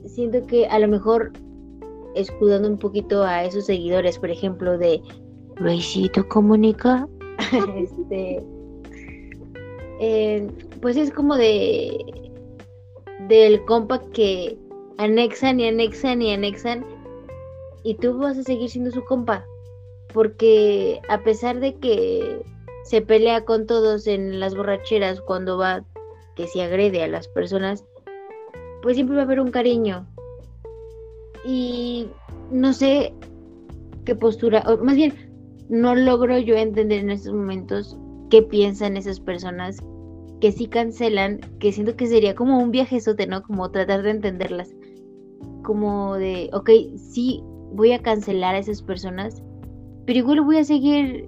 siento que a lo mejor escudando un poquito a esos seguidores, por ejemplo, de Luisito Comunica, *laughs* este, eh, pues es como de del compa que anexan y anexan y anexan y tú vas a seguir siendo su compa porque a pesar de que se pelea con todos en las borracheras cuando va que se agrede a las personas pues siempre va a haber un cariño y no sé qué postura o más bien no logro yo entender en estos momentos qué piensan esas personas que sí cancelan, que siento que sería como un viajezote, ¿no? Como tratar de entenderlas. Como de, ok, sí, voy a cancelar a esas personas, pero igual voy a seguir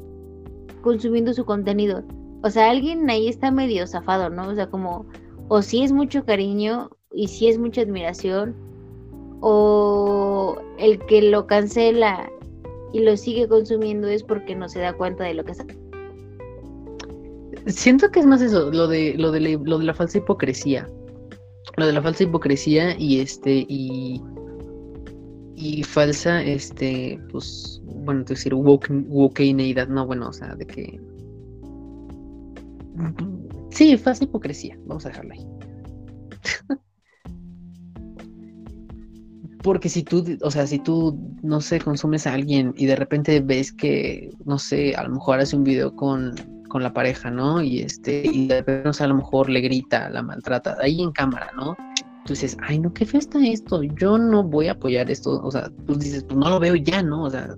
consumiendo su contenido. O sea, alguien ahí está medio zafado, ¿no? O sea, como, o si es mucho cariño y si es mucha admiración, o el que lo cancela y lo sigue consumiendo es porque no se da cuenta de lo que está
Siento que es más eso, lo de, lo de, lo de la falsa hipocresía. Lo de la falsa hipocresía y este, y, y falsa, este, pues, bueno, te decir, wokeneidad, no, bueno, o sea, de que... Sí, falsa hipocresía, vamos a dejarla ahí. *laughs* Porque si tú, o sea, si tú, no sé, consumes a alguien y de repente ves que, no sé, a lo mejor hace un video con con la pareja, ¿no? Y este, y de repente a lo mejor le grita, la maltrata, ahí en cámara, ¿no? Entonces, ay, no, qué feo está esto, yo no voy a apoyar esto, o sea, tú dices, pues no lo veo ya, ¿no? O sea,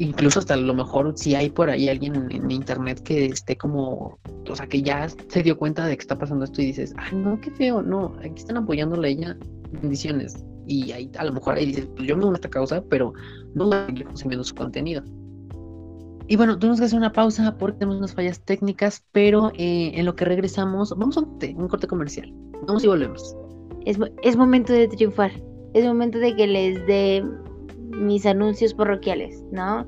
incluso hasta lo mejor si hay por ahí alguien en, internet que esté como, o sea, que ya se dio cuenta de que está pasando esto y dices, ay, no, qué feo, no, aquí están apoyándole a ella, bendiciones. Y ahí, a lo mejor ahí dices, pues yo me uno a esta causa, pero no a seguir consumiendo su contenido. Y bueno, tuvimos que hacer una pausa porque tenemos unas fallas técnicas, pero eh, en lo que regresamos, vamos a un corte, comercial. Vamos y volvemos.
Es, es momento de triunfar. Es momento de que les dé mis anuncios parroquiales, ¿no?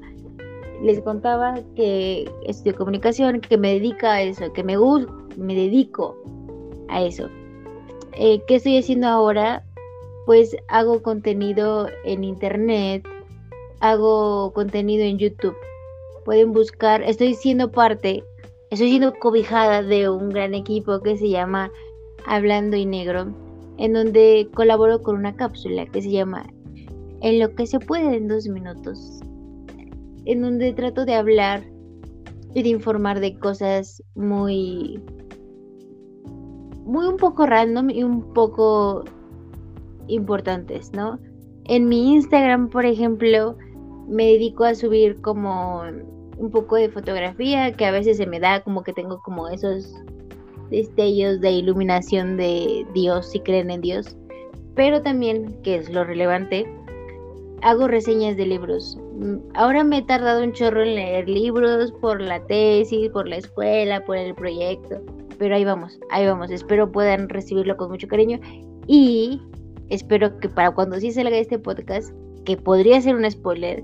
Les contaba que estudio comunicación, que me dedica a eso, que me gusta, me dedico a eso. Eh, ¿Qué estoy haciendo ahora? Pues hago contenido en internet, hago contenido en YouTube pueden buscar, estoy siendo parte, estoy siendo cobijada de un gran equipo que se llama Hablando y Negro, en donde colaboro con una cápsula que se llama En lo que se puede en dos minutos, en donde trato de hablar y de informar de cosas muy muy un poco random y un poco importantes, ¿no? En mi Instagram, por ejemplo, me dedico a subir como un poco de fotografía, que a veces se me da como que tengo como esos destellos de iluminación de Dios, si creen en Dios. Pero también, que es lo relevante, hago reseñas de libros. mm, ahora me he tardado un chorro en leer libros por la tesis, por la escuela, por el proyecto, pero ahí vamos, ahí vamos. Espero puedan recibirlo con mucho cariño y espero que para cuando sí salga este podcast, que podría ser un spoiler,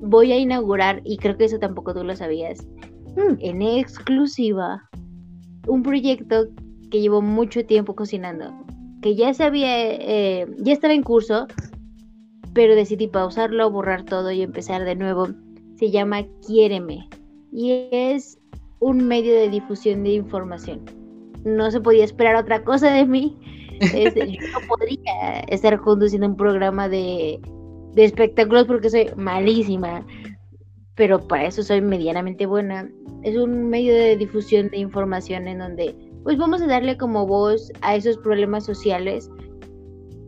voy a inaugurar, y creo que eso tampoco tú lo sabías, mm. en exclusiva, un proyecto que llevo mucho tiempo cocinando, que ya sabía, eh, ya estaba en curso, pero decidí pausarlo, borrar todo y empezar de nuevo. Se llama Quiéreme y es un medio de difusión de información. No se podía esperar otra cosa de mí. *laughs* yo no podría estar conduciendo un programa de, de espectáculos porque soy malísima, pero para eso soy medianamente buena. Es un medio de difusión de información en donde pues vamos a darle como voz a esos problemas sociales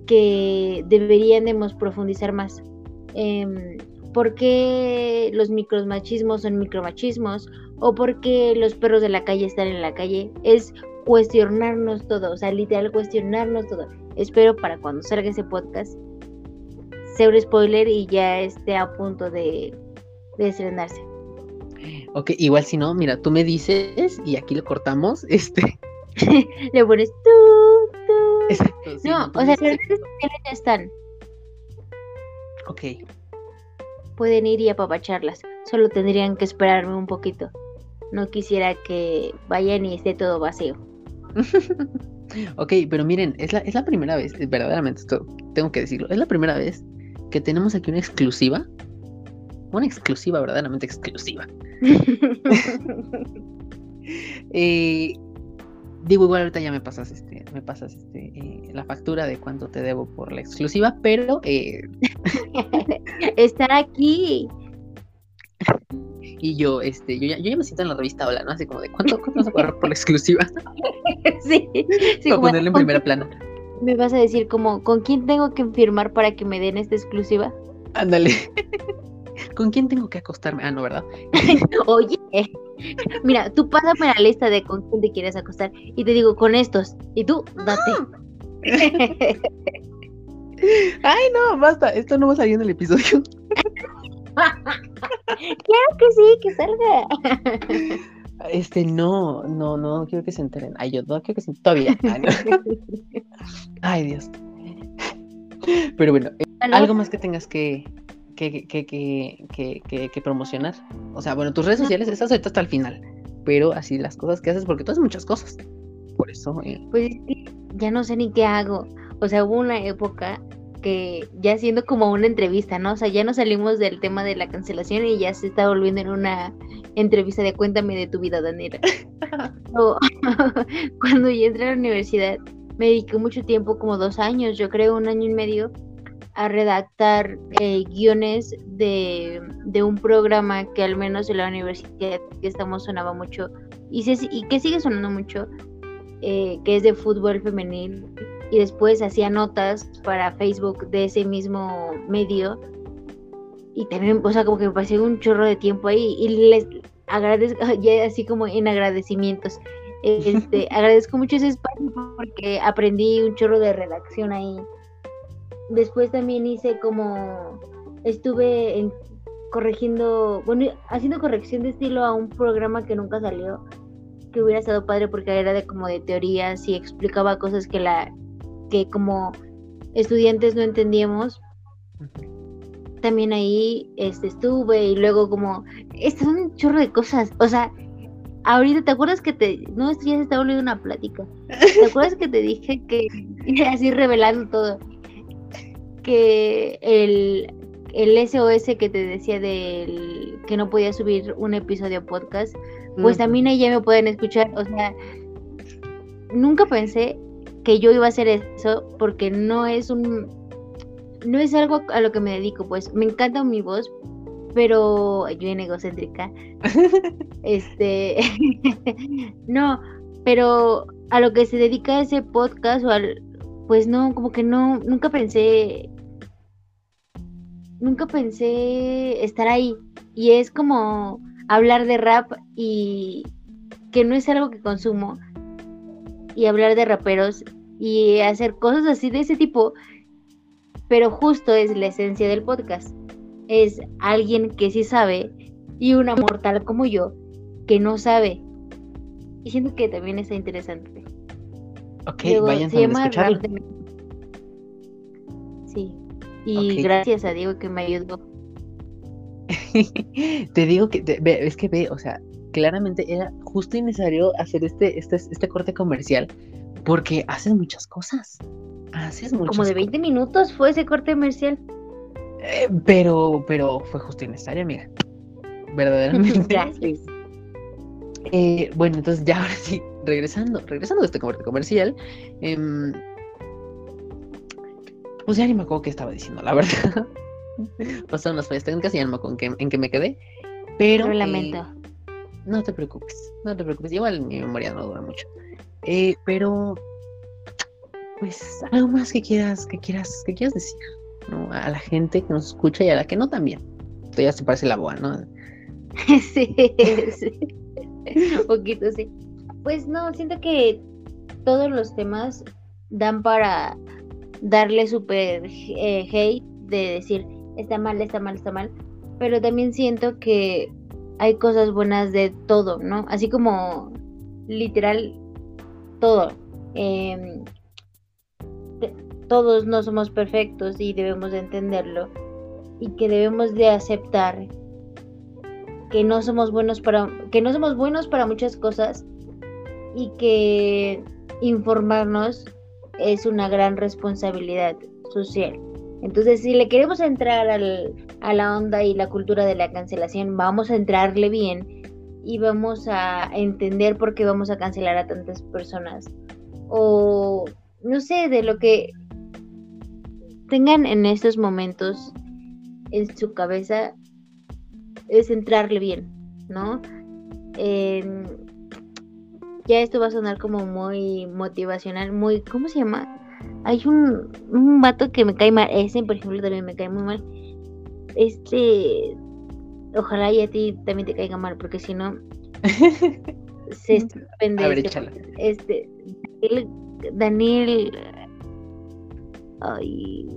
que deberíamos profundizar más. Eh, ¿Por qué los micromachismos son micromachismos? ¿O por qué los perros de la calle están en la calle? Es cuestionarnos todo, o sea, literal cuestionarnos todo. Espero para cuando salga ese podcast un spoiler y ya esté a punto de, de estrenarse.
Ok, igual si no, mira, tú me dices y aquí lo cortamos, *laughs* este. *laughs*
Le pones tú, tú. Exacto. no, o sea, las redes sociales ya están.
Ok.
Pueden ir y apapacharlas. Solo tendrían que esperarme un poquito. No quisiera que vayan y esté todo vacío. *laughs*
ok, pero miren, es la, es la primera vez, verdaderamente, esto tengo que decirlo, es la primera vez que tenemos aquí una exclusiva. Una exclusiva, verdaderamente exclusiva. eh, digo, igual ahorita ya me pasas este, me pasas este, eh, la factura de cuánto te debo por la exclusiva, pero eh... *laughs*
estar aquí. *laughs*
Y yo, este, yo ya, yo ya me siento en la revista Hola, ¿no? Así como de cuánto, cuánto vas a pagar por la exclusiva. *laughs*
sí, sí.
Para ponerla en primera plana.
Me vas a decir como, ¿con quién tengo que firmar para que me den esta exclusiva?
Ándale. *laughs* ¿Con quién tengo que acostarme? Ah, no, ¿verdad? *laughs*
Oye, mira, tú pásame la lista de con quién te quieres acostar y te digo con estos. Y tú, date. *laughs*
Ay, no, basta. Esto no va a salir en el episodio.
claro que sí, que salga.
Este, no, no, no quiero que se enteren. Ay, yo no quiero que se Todavía. *laughs* Ay, Dios. Pero bueno, eh, algo más que tengas que, que, que, que, que, promocionar. O sea, bueno, tus redes sociales, esas ahorita hasta el final. Pero así las cosas que haces, porque tú haces muchas cosas. Por eso. Eh.
Pues ya no sé ni qué hago. O sea, hubo una época que ya siendo como una entrevista, ¿no? O sea, ya no salimos del tema de la cancelación y ya se está volviendo en una entrevista de cuéntame de tu vida, Daniela. *laughs* *laughs* cuando ya entré a la universidad, me dediqué mucho tiempo, como dos años, yo creo un año y medio, a redactar eh, guiones de, un programa que al menos en la universidad que estamos sonaba mucho y, y que sigue sonando mucho, eh, que es de fútbol femenil y después hacía notas para Facebook de ese mismo medio y también, o sea, como que me pasé un chorro de tiempo ahí y les agradezco, *laughs* ya así como en agradecimientos, este, *laughs* agradezco mucho ese espacio porque aprendí un chorro de redacción ahí. Después también hice como, estuve en, corrigiendo, bueno, haciendo corrección de estilo a un programa que nunca salió, que hubiera estado padre porque era de como de teorías y explicaba cosas que la que como estudiantes no entendíamos. También ahí este, estuve y luego como, es un chorro de cosas, o sea, ahorita te acuerdas que te, no, esto ya se está volviendo una plática, ¿te acuerdas que te dije que, *laughs* así revelando todo, que el, el SOS que te decía del que no podía subir un episodio podcast, pues también ahí ya me pueden escuchar, o sea, nunca pensé que yo iba a hacer eso porque no es un no es algo a lo que me dedico, pues me encanta mi voz, pero yo en egocéntrica. *laughs* este *laughs* no, pero a lo que se dedica ese podcast o al pues no, como que no nunca pensé nunca pensé estar ahí y es como hablar de rap y que no es algo que consumo y hablar de raperos y hacer cosas así de ese tipo, pero justo es la esencia del podcast. es alguien que sí sabe y una mortal como yo que no sabe. Y siento que también está interesante.
Ok, vayan a escucharlo.
Sí. Y gracias a Diego que me ayudó. *laughs*
te digo que, es que ve, o sea, claramente era justo y necesario hacer este, este, este corte comercial porque haces muchas cosas. Haces muchas
Como de 20 minutos fue ese corte comercial.
Eh, pero, pero fue justo y necesario, amiga. Verdaderamente. *laughs*
Gracias.
Eh, bueno, entonces ya ahora sí, regresando, regresando de este corte comercial, em, pues ya ni me acuerdo qué estaba diciendo, la verdad. *laughs* Pasaron las fallas técnicas y ya no me acuerdo en qué, me quedé. Pero.
Lo lamento.
No te preocupes, no te preocupes. Igual mi memoria no dura mucho. Eh, pero. Pues algo más que quieras, que quieras, que quieras decir, ¿no? A la gente que nos escucha y a la que no también. Esto ya se parece la boa, ¿no? *laughs*
sí, sí. Un poquito, sí. Pues no, siento que todos los temas dan para darle super eh, hate de decir está mal, está mal, está mal, pero también siento que hay cosas buenas de todo, ¿no? Así como literal todo. Em, todos no somos perfectos y debemos de entenderlo y que debemos de aceptar que no somos buenos para que no somos buenos para muchas cosas y que informarnos es una gran responsabilidad social. Entonces, si le queremos entrar a la onda y la cultura de la cancelación, vamos a entrarle bien y vamos a entender por qué vamos a cancelar a tantas personas. O, no sé, de lo que tengan en estos momentos en su cabeza, es entrarle bien, ¿no? ya esto va a sonar como muy motivacional, muy, ¿cómo se llama? Hay un, un vato que me cae mal, ese por ejemplo también me cae muy mal. Este, ojalá y a ti también te caiga mal, porque si no, *laughs* se suspende. Este, este Daniel, ay,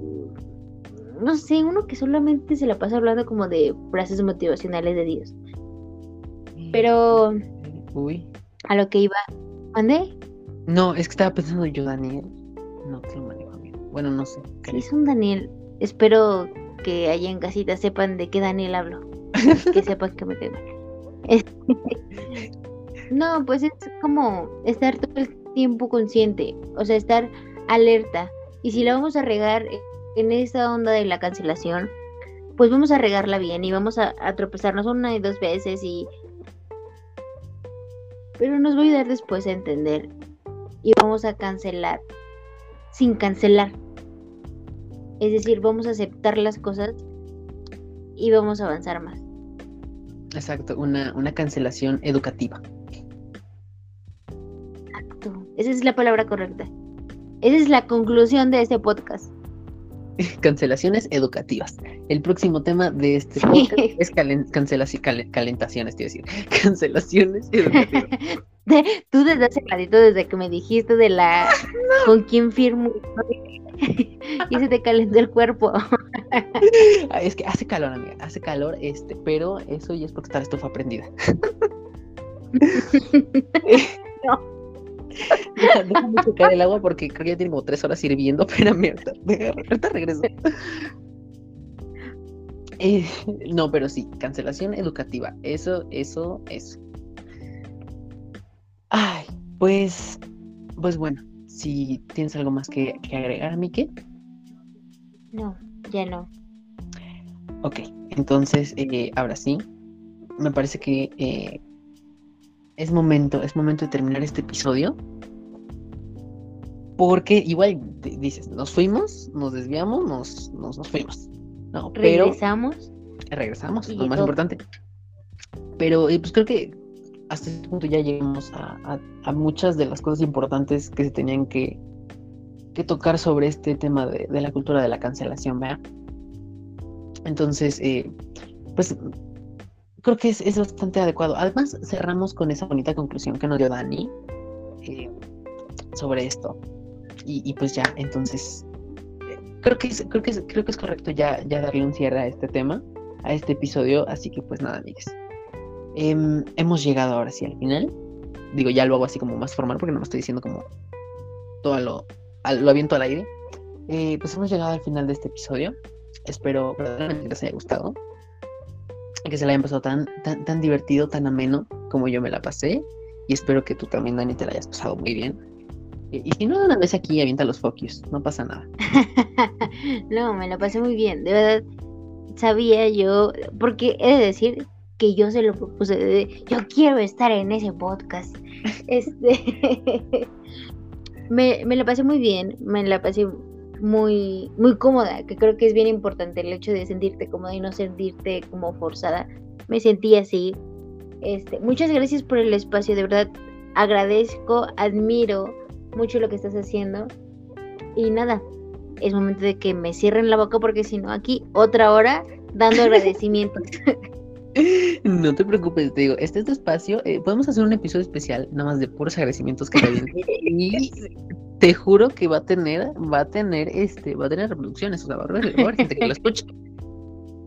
no sé, uno que solamente se la pasa hablando como de frases motivacionales de Dios. Pero,
uy,
a lo que iba, ¿mandé?
No, es que estaba pensando yo, Daniel. Bueno, no sé.
Sí, es un Daniel. Espero que allá en casita sepan de qué Daniel hablo. *laughs* que sepan que me quedo. no, pues es como estar todo el tiempo consciente. O sea, estar alerta. Y si la vamos a regar en esa onda de la cancelación, pues vamos a regarla bien y vamos a, a tropezarnos una y dos veces y pero nos va a ayudar después a entender y vamos a cancelar sin cancelar. Es decir, vamos a aceptar las cosas y vamos a avanzar más.
Exacto, una, una cancelación educativa.
Exacto, esa es la palabra correcta. Esa es la conclusión de este podcast. *laughs*
Cancelaciones educativas. El próximo tema de este podcast es cancelaciones, calentaciones, te decir. *laughs* Cancelaciones educativas. *laughs*
Tú desde hace ratito, desde que me dijiste de la con quién firmo y se te calentó el cuerpo.
es que hace calor, amiga, hace calor, este, pero eso ya es porque está la estufa prendida. no. *laughs* Déjame checar el agua porque creo que ya tiene como tres horas hirviendo. *laughs* Espérame, ahorita, regreso. *laughs* Eh, no, pero sí, cancelación educativa. Eso, eso, eso. Ay, pues, pues bueno, si tienes algo más que, que agregar, Mike.
No, ya no.
Ok, entonces, eh, ahora sí, me parece que eh, es momento, es momento de terminar este episodio. Porque igual dices, nos fuimos, nos desviamos, nos, nos, fuimos. No,
regresamos.
regresamos, lo más importante. Pero eh, pues creo que hasta este punto ya llegamos a, muchas de las cosas importantes que se tenían que, que tocar sobre este tema de, la cultura de la cancelación, ¿verdad? Entonces, eh, pues creo que es, bastante adecuado. Además, cerramos con esa bonita conclusión que nos dio Dani eh, sobre esto. Y, pues ya, entonces, creo que es, creo que creo que es correcto ya, ya darle un cierre a este tema. a este episodio. Así que pues nada, amigos. Em, hemos llegado ahora sí al final. Digo, ya lo hago así como más formal porque no me estoy diciendo como todo lo, lo aviento al aire. Eh, pues hemos llegado al final de este episodio. Espero verdaderamente les haya gustado. Que se la hayan pasado tan, tan, tan divertido, tan ameno como yo me la pasé. Y espero que tú también, Dani, te la hayas pasado muy bien. Y, si no, una vez aquí avienta los focus, no pasa nada. *laughs*
no, me la pasé muy bien. De verdad, sabía yo, porque he de decir que yo se lo propuse, yo quiero estar en ese podcast. *laughs* este, *laughs* me, me la pasé muy bien, me la pasé muy, muy cómoda, que creo que es bien importante el hecho de sentirte cómoda y no sentirte como forzada. Me sentí así. Este, muchas gracias por el espacio, de verdad agradezco, admiro mucho lo que estás haciendo. Y nada, es momento de que me cierren la boca porque si no aquí otra hora dando *laughs* agradecimientos.
No te preocupes, te digo, este es tu espacio. Eh, podemos hacer un episodio especial, nada más de puros agradecimientos que te *laughs* Y te juro que va a tener, va a tener, este, va a tener reproducciones, o sea, va a haber, gente que lo escuche. *laughs*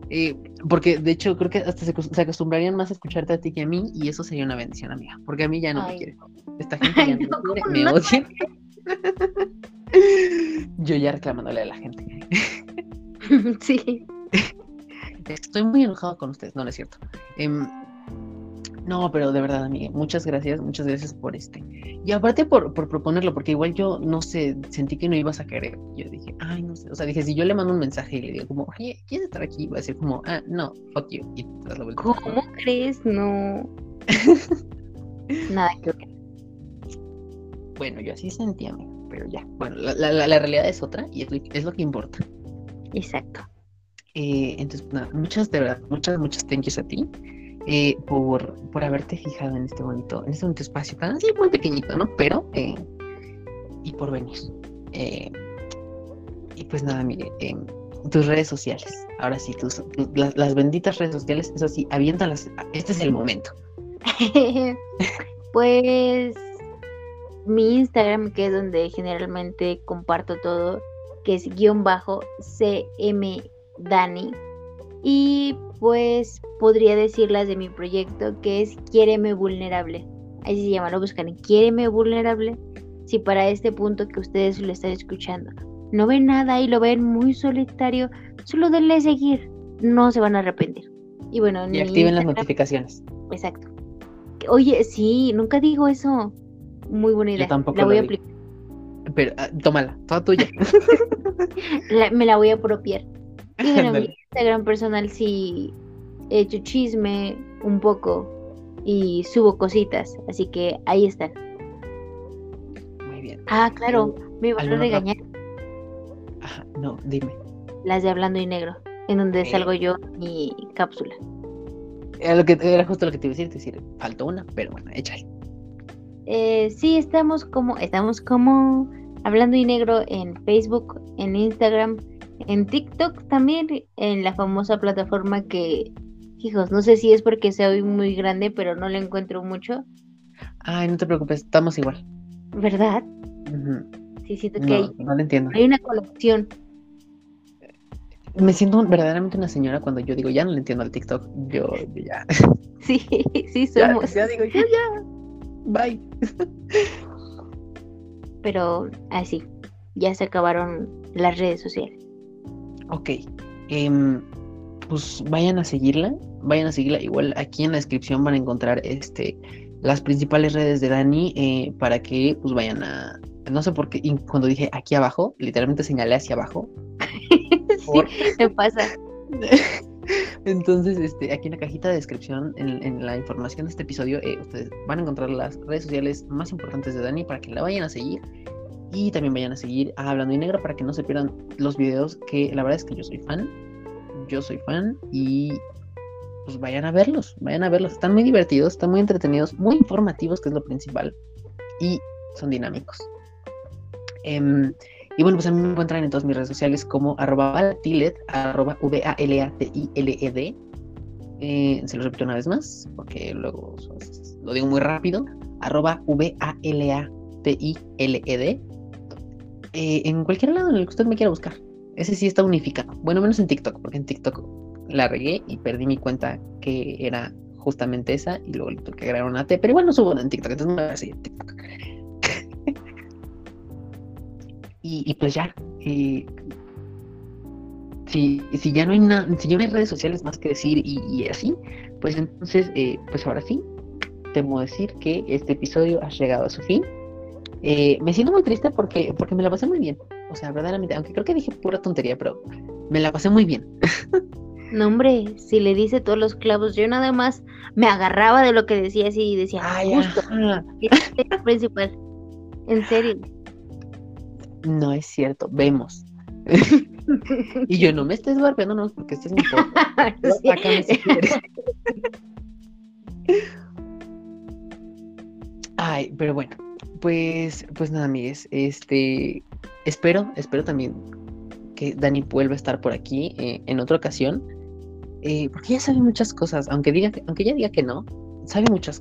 Eh, porque de hecho creo que hasta se, acostumbrarían más a escucharte a ti que a mí y eso sería una bendición, amiga, porque a mí ya no me quiere. Esta gente ya *laughs* no, me quiere, me odia. *laughs* Yo ya reclamándole a la gente.
sí.
Estoy muy enojado con ustedes, no, no es cierto. Em, no, pero de verdad, amiga, muchas gracias, muchas gracias por este. Y aparte por, por proponerlo, porque igual yo, no sé, sentí que no ibas a querer. Yo dije, ay, no sé, o sea, dije, si yo le mando un mensaje y le digo como, oye, ¿quieres estar aquí? Va a decir como, ah, no, fuck you. Y
tras la vuelta. ¿Cómo crees? No. *laughs* Nada que ver.
Bueno, yo así sentía, amiga, pero ya. Bueno, la, la, la realidad es otra y es lo, es lo que importa.
Exacto.
Eh, entonces, nada, muchas, de verdad, muchas, muchas thank yous a ti. Eh, por, por haberte fijado en este bonito, en este espacio tan así muy pequeñito, ¿no? Pero, eh, y por venir. Eh, y pues nada, mire, tus redes sociales. Ahora sí, las, benditas redes sociales, eso sí, aviéntalas. Este es el momento. *laughs*
pues mi Instagram, que es donde generalmente comparto todo, que es guion bajo CM Dani. Y pues podría decirlas de mi proyecto que es Quiéreme Vulnerable. Ahí se llama, lo buscan en Quiéreme Vulnerable. Si para este punto que ustedes lo están escuchando no ven nada y lo ven muy solitario, solo denle seguir, no se van a arrepentir. Y bueno,
y activen las notificaciones.
Exacto. Oye, sí, nunca digo eso. Muy buena idea.
tampoco la voy a aplicar. Pero ah, tómala, toda tuya. *laughs*
me la voy a apropiar. Y bueno, mi Instagram personal sí he hecho chisme un poco y subo cositas, así que ahí están.
Muy bien.
Ah, claro, me van a regañar.
Ajá, no, dime.
Las de Hablando y Negro, en donde salgo yo mi cápsula.
Era, lo que, era justo lo que te iba a decir, decir, faltó una, pero bueno, échale.
Eh, sí, estamos como, estamos como Hablando y Negro en Facebook, en Instagram, en TikTok también, en la famosa plataforma que, hijos, no sé si es porque soy muy grande, pero no le encuentro mucho.
Ay, no te preocupes, estamos igual.
¿Verdad? Sí, siento que hay,
no entiendo.
hay una conexión.
Me siento verdaderamente una señora cuando yo digo, ya no le entiendo al TikTok, yo, ya. *laughs*
Sí, sí, somos.
Ya, digo, yo ya, bye.
Pero así, ya se acabaron las redes sociales.
Ok. Em, pues vayan a seguirla. Vayan a seguirla. Igual aquí en la descripción van a encontrar este las principales redes de Dani eh, para que pues vayan a. No sé por qué, cuando dije aquí abajo, literalmente señalé hacia abajo. *laughs*
sí, me pasa. *laughs*
Entonces, este, aquí en la cajita de descripción, en, la información de este episodio, eh, ustedes van a encontrar las redes sociales más importantes de Dani para que la vayan a seguir y también vayan a seguir Hablando y Negro para que no se pierdan los videos que la verdad es que yo soy fan. Yo soy fan y pues vayan a verlos, vayan a verlos. Están muy divertidos, están muy entretenidos, muy informativos, que es lo principal. Y son dinámicos. Em, y bueno, pues a me encuentran en todas mis redes sociales como arroba valatilet, arroba V-A-L-A-T-I-L-E-D. Eh, se lo repito una vez más, porque luego lo digo muy rápido. Arroba V-A-L-A-T-I-L-E-D. Eh, en cualquier lado en el que usted me quiera buscar. Ese sí está unificado. Bueno, menos en TikTok, porque en TikTok la regué y perdí mi cuenta que era justamente esa y luego le tuve que agregar una T, pero igual no subo en TikTok, entonces no me voy a seguir TikTok. *laughs* y, pues ya, eh, si, si, ya no hay nada, si ya no hay redes sociales más que decir y, así, pues entonces, eh, pues ahora sí, temo decir que este episodio ha llegado a su fin. Eh, me siento muy triste porque, porque me la pasé muy bien. O sea, verdaderamente, aunque creo que dije pura tontería, pero me la pasé muy bien. *laughs*
No, hombre, si le dice todos los clavos, yo nada más me agarraba de lo que decía así y decía, justo, es principal. En serio.
No es cierto, vemos. *laughs* y yo no me estés barbeando, no, porque este es mi *laughs* si quieres. Ay, pero bueno, pues, pues nada, amigues, este, espero, espero también que Dani vuelva a estar por aquí eh, en otra ocasión, eh, porque ella sabe muchas cosas, aunque diga, aunque ella diga que no, sabe muchas.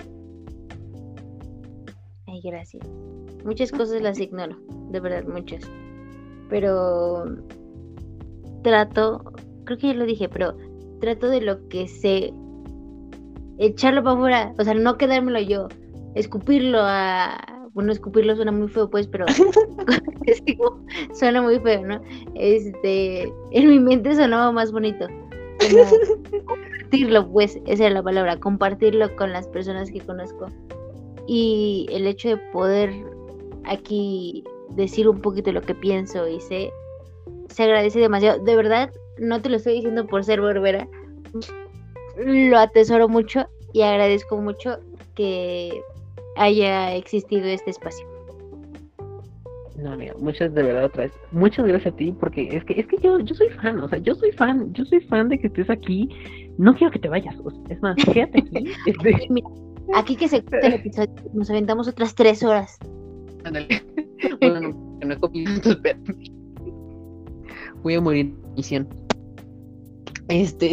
Ay, gracias. Muchas cosas las ignoro, de verdad, muchas. Pero trato, creo que ya lo dije, pero trato de lo que sé, echarlo para afuera, o sea, no quedármelo yo, escupirlo a, bueno, escupirlo suena muy feo, pues, pero *laughs* *laughs* suena muy feo, ¿no? Este, en mi mente sonaba más bonito. compartirlo, pues, esa es la palabra, compartirlo con las personas que conozco. Y el hecho de poder aquí decir un poquito lo que pienso y sé, se agradece demasiado. De verdad, no te lo estoy diciendo por ser berbera. Lo atesoro mucho y agradezco mucho que haya existido este espacio.
No, amiga, muchas de verdad otra vez. Muchas gracias a ti, porque es que, es que yo, yo soy fan, o sea, yo soy fan, yo soy fan de que estés aquí. No quiero que te vayas, es más, quédate aquí. *laughs* Este.
aquí que se el episodio, nos aventamos otras tres horas.
Ándale. *laughs* bueno, no, no he copiado, *laughs* Voy a morir misión. Este.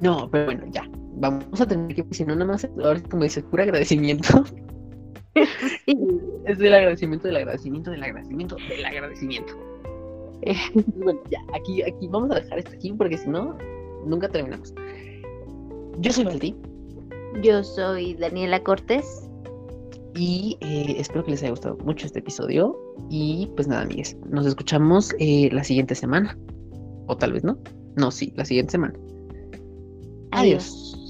No, pero bueno, ya vamos a tener que, si no, nada más, ahora como dices, puro agradecimiento. *laughs* Es del agradecimiento, del agradecimiento, del agradecimiento, del agradecimiento. *laughs* bueno, ya, aquí, aquí, vamos a dejar esto aquí porque si no, nunca terminamos. Yo soy Valdi.
Yo soy Daniela Cortés.
Y eh, espero que les haya gustado mucho este episodio. Y pues nada, amigues, nos escuchamos eh, la siguiente semana. O tal vez no. No, sí, la siguiente semana. Adiós.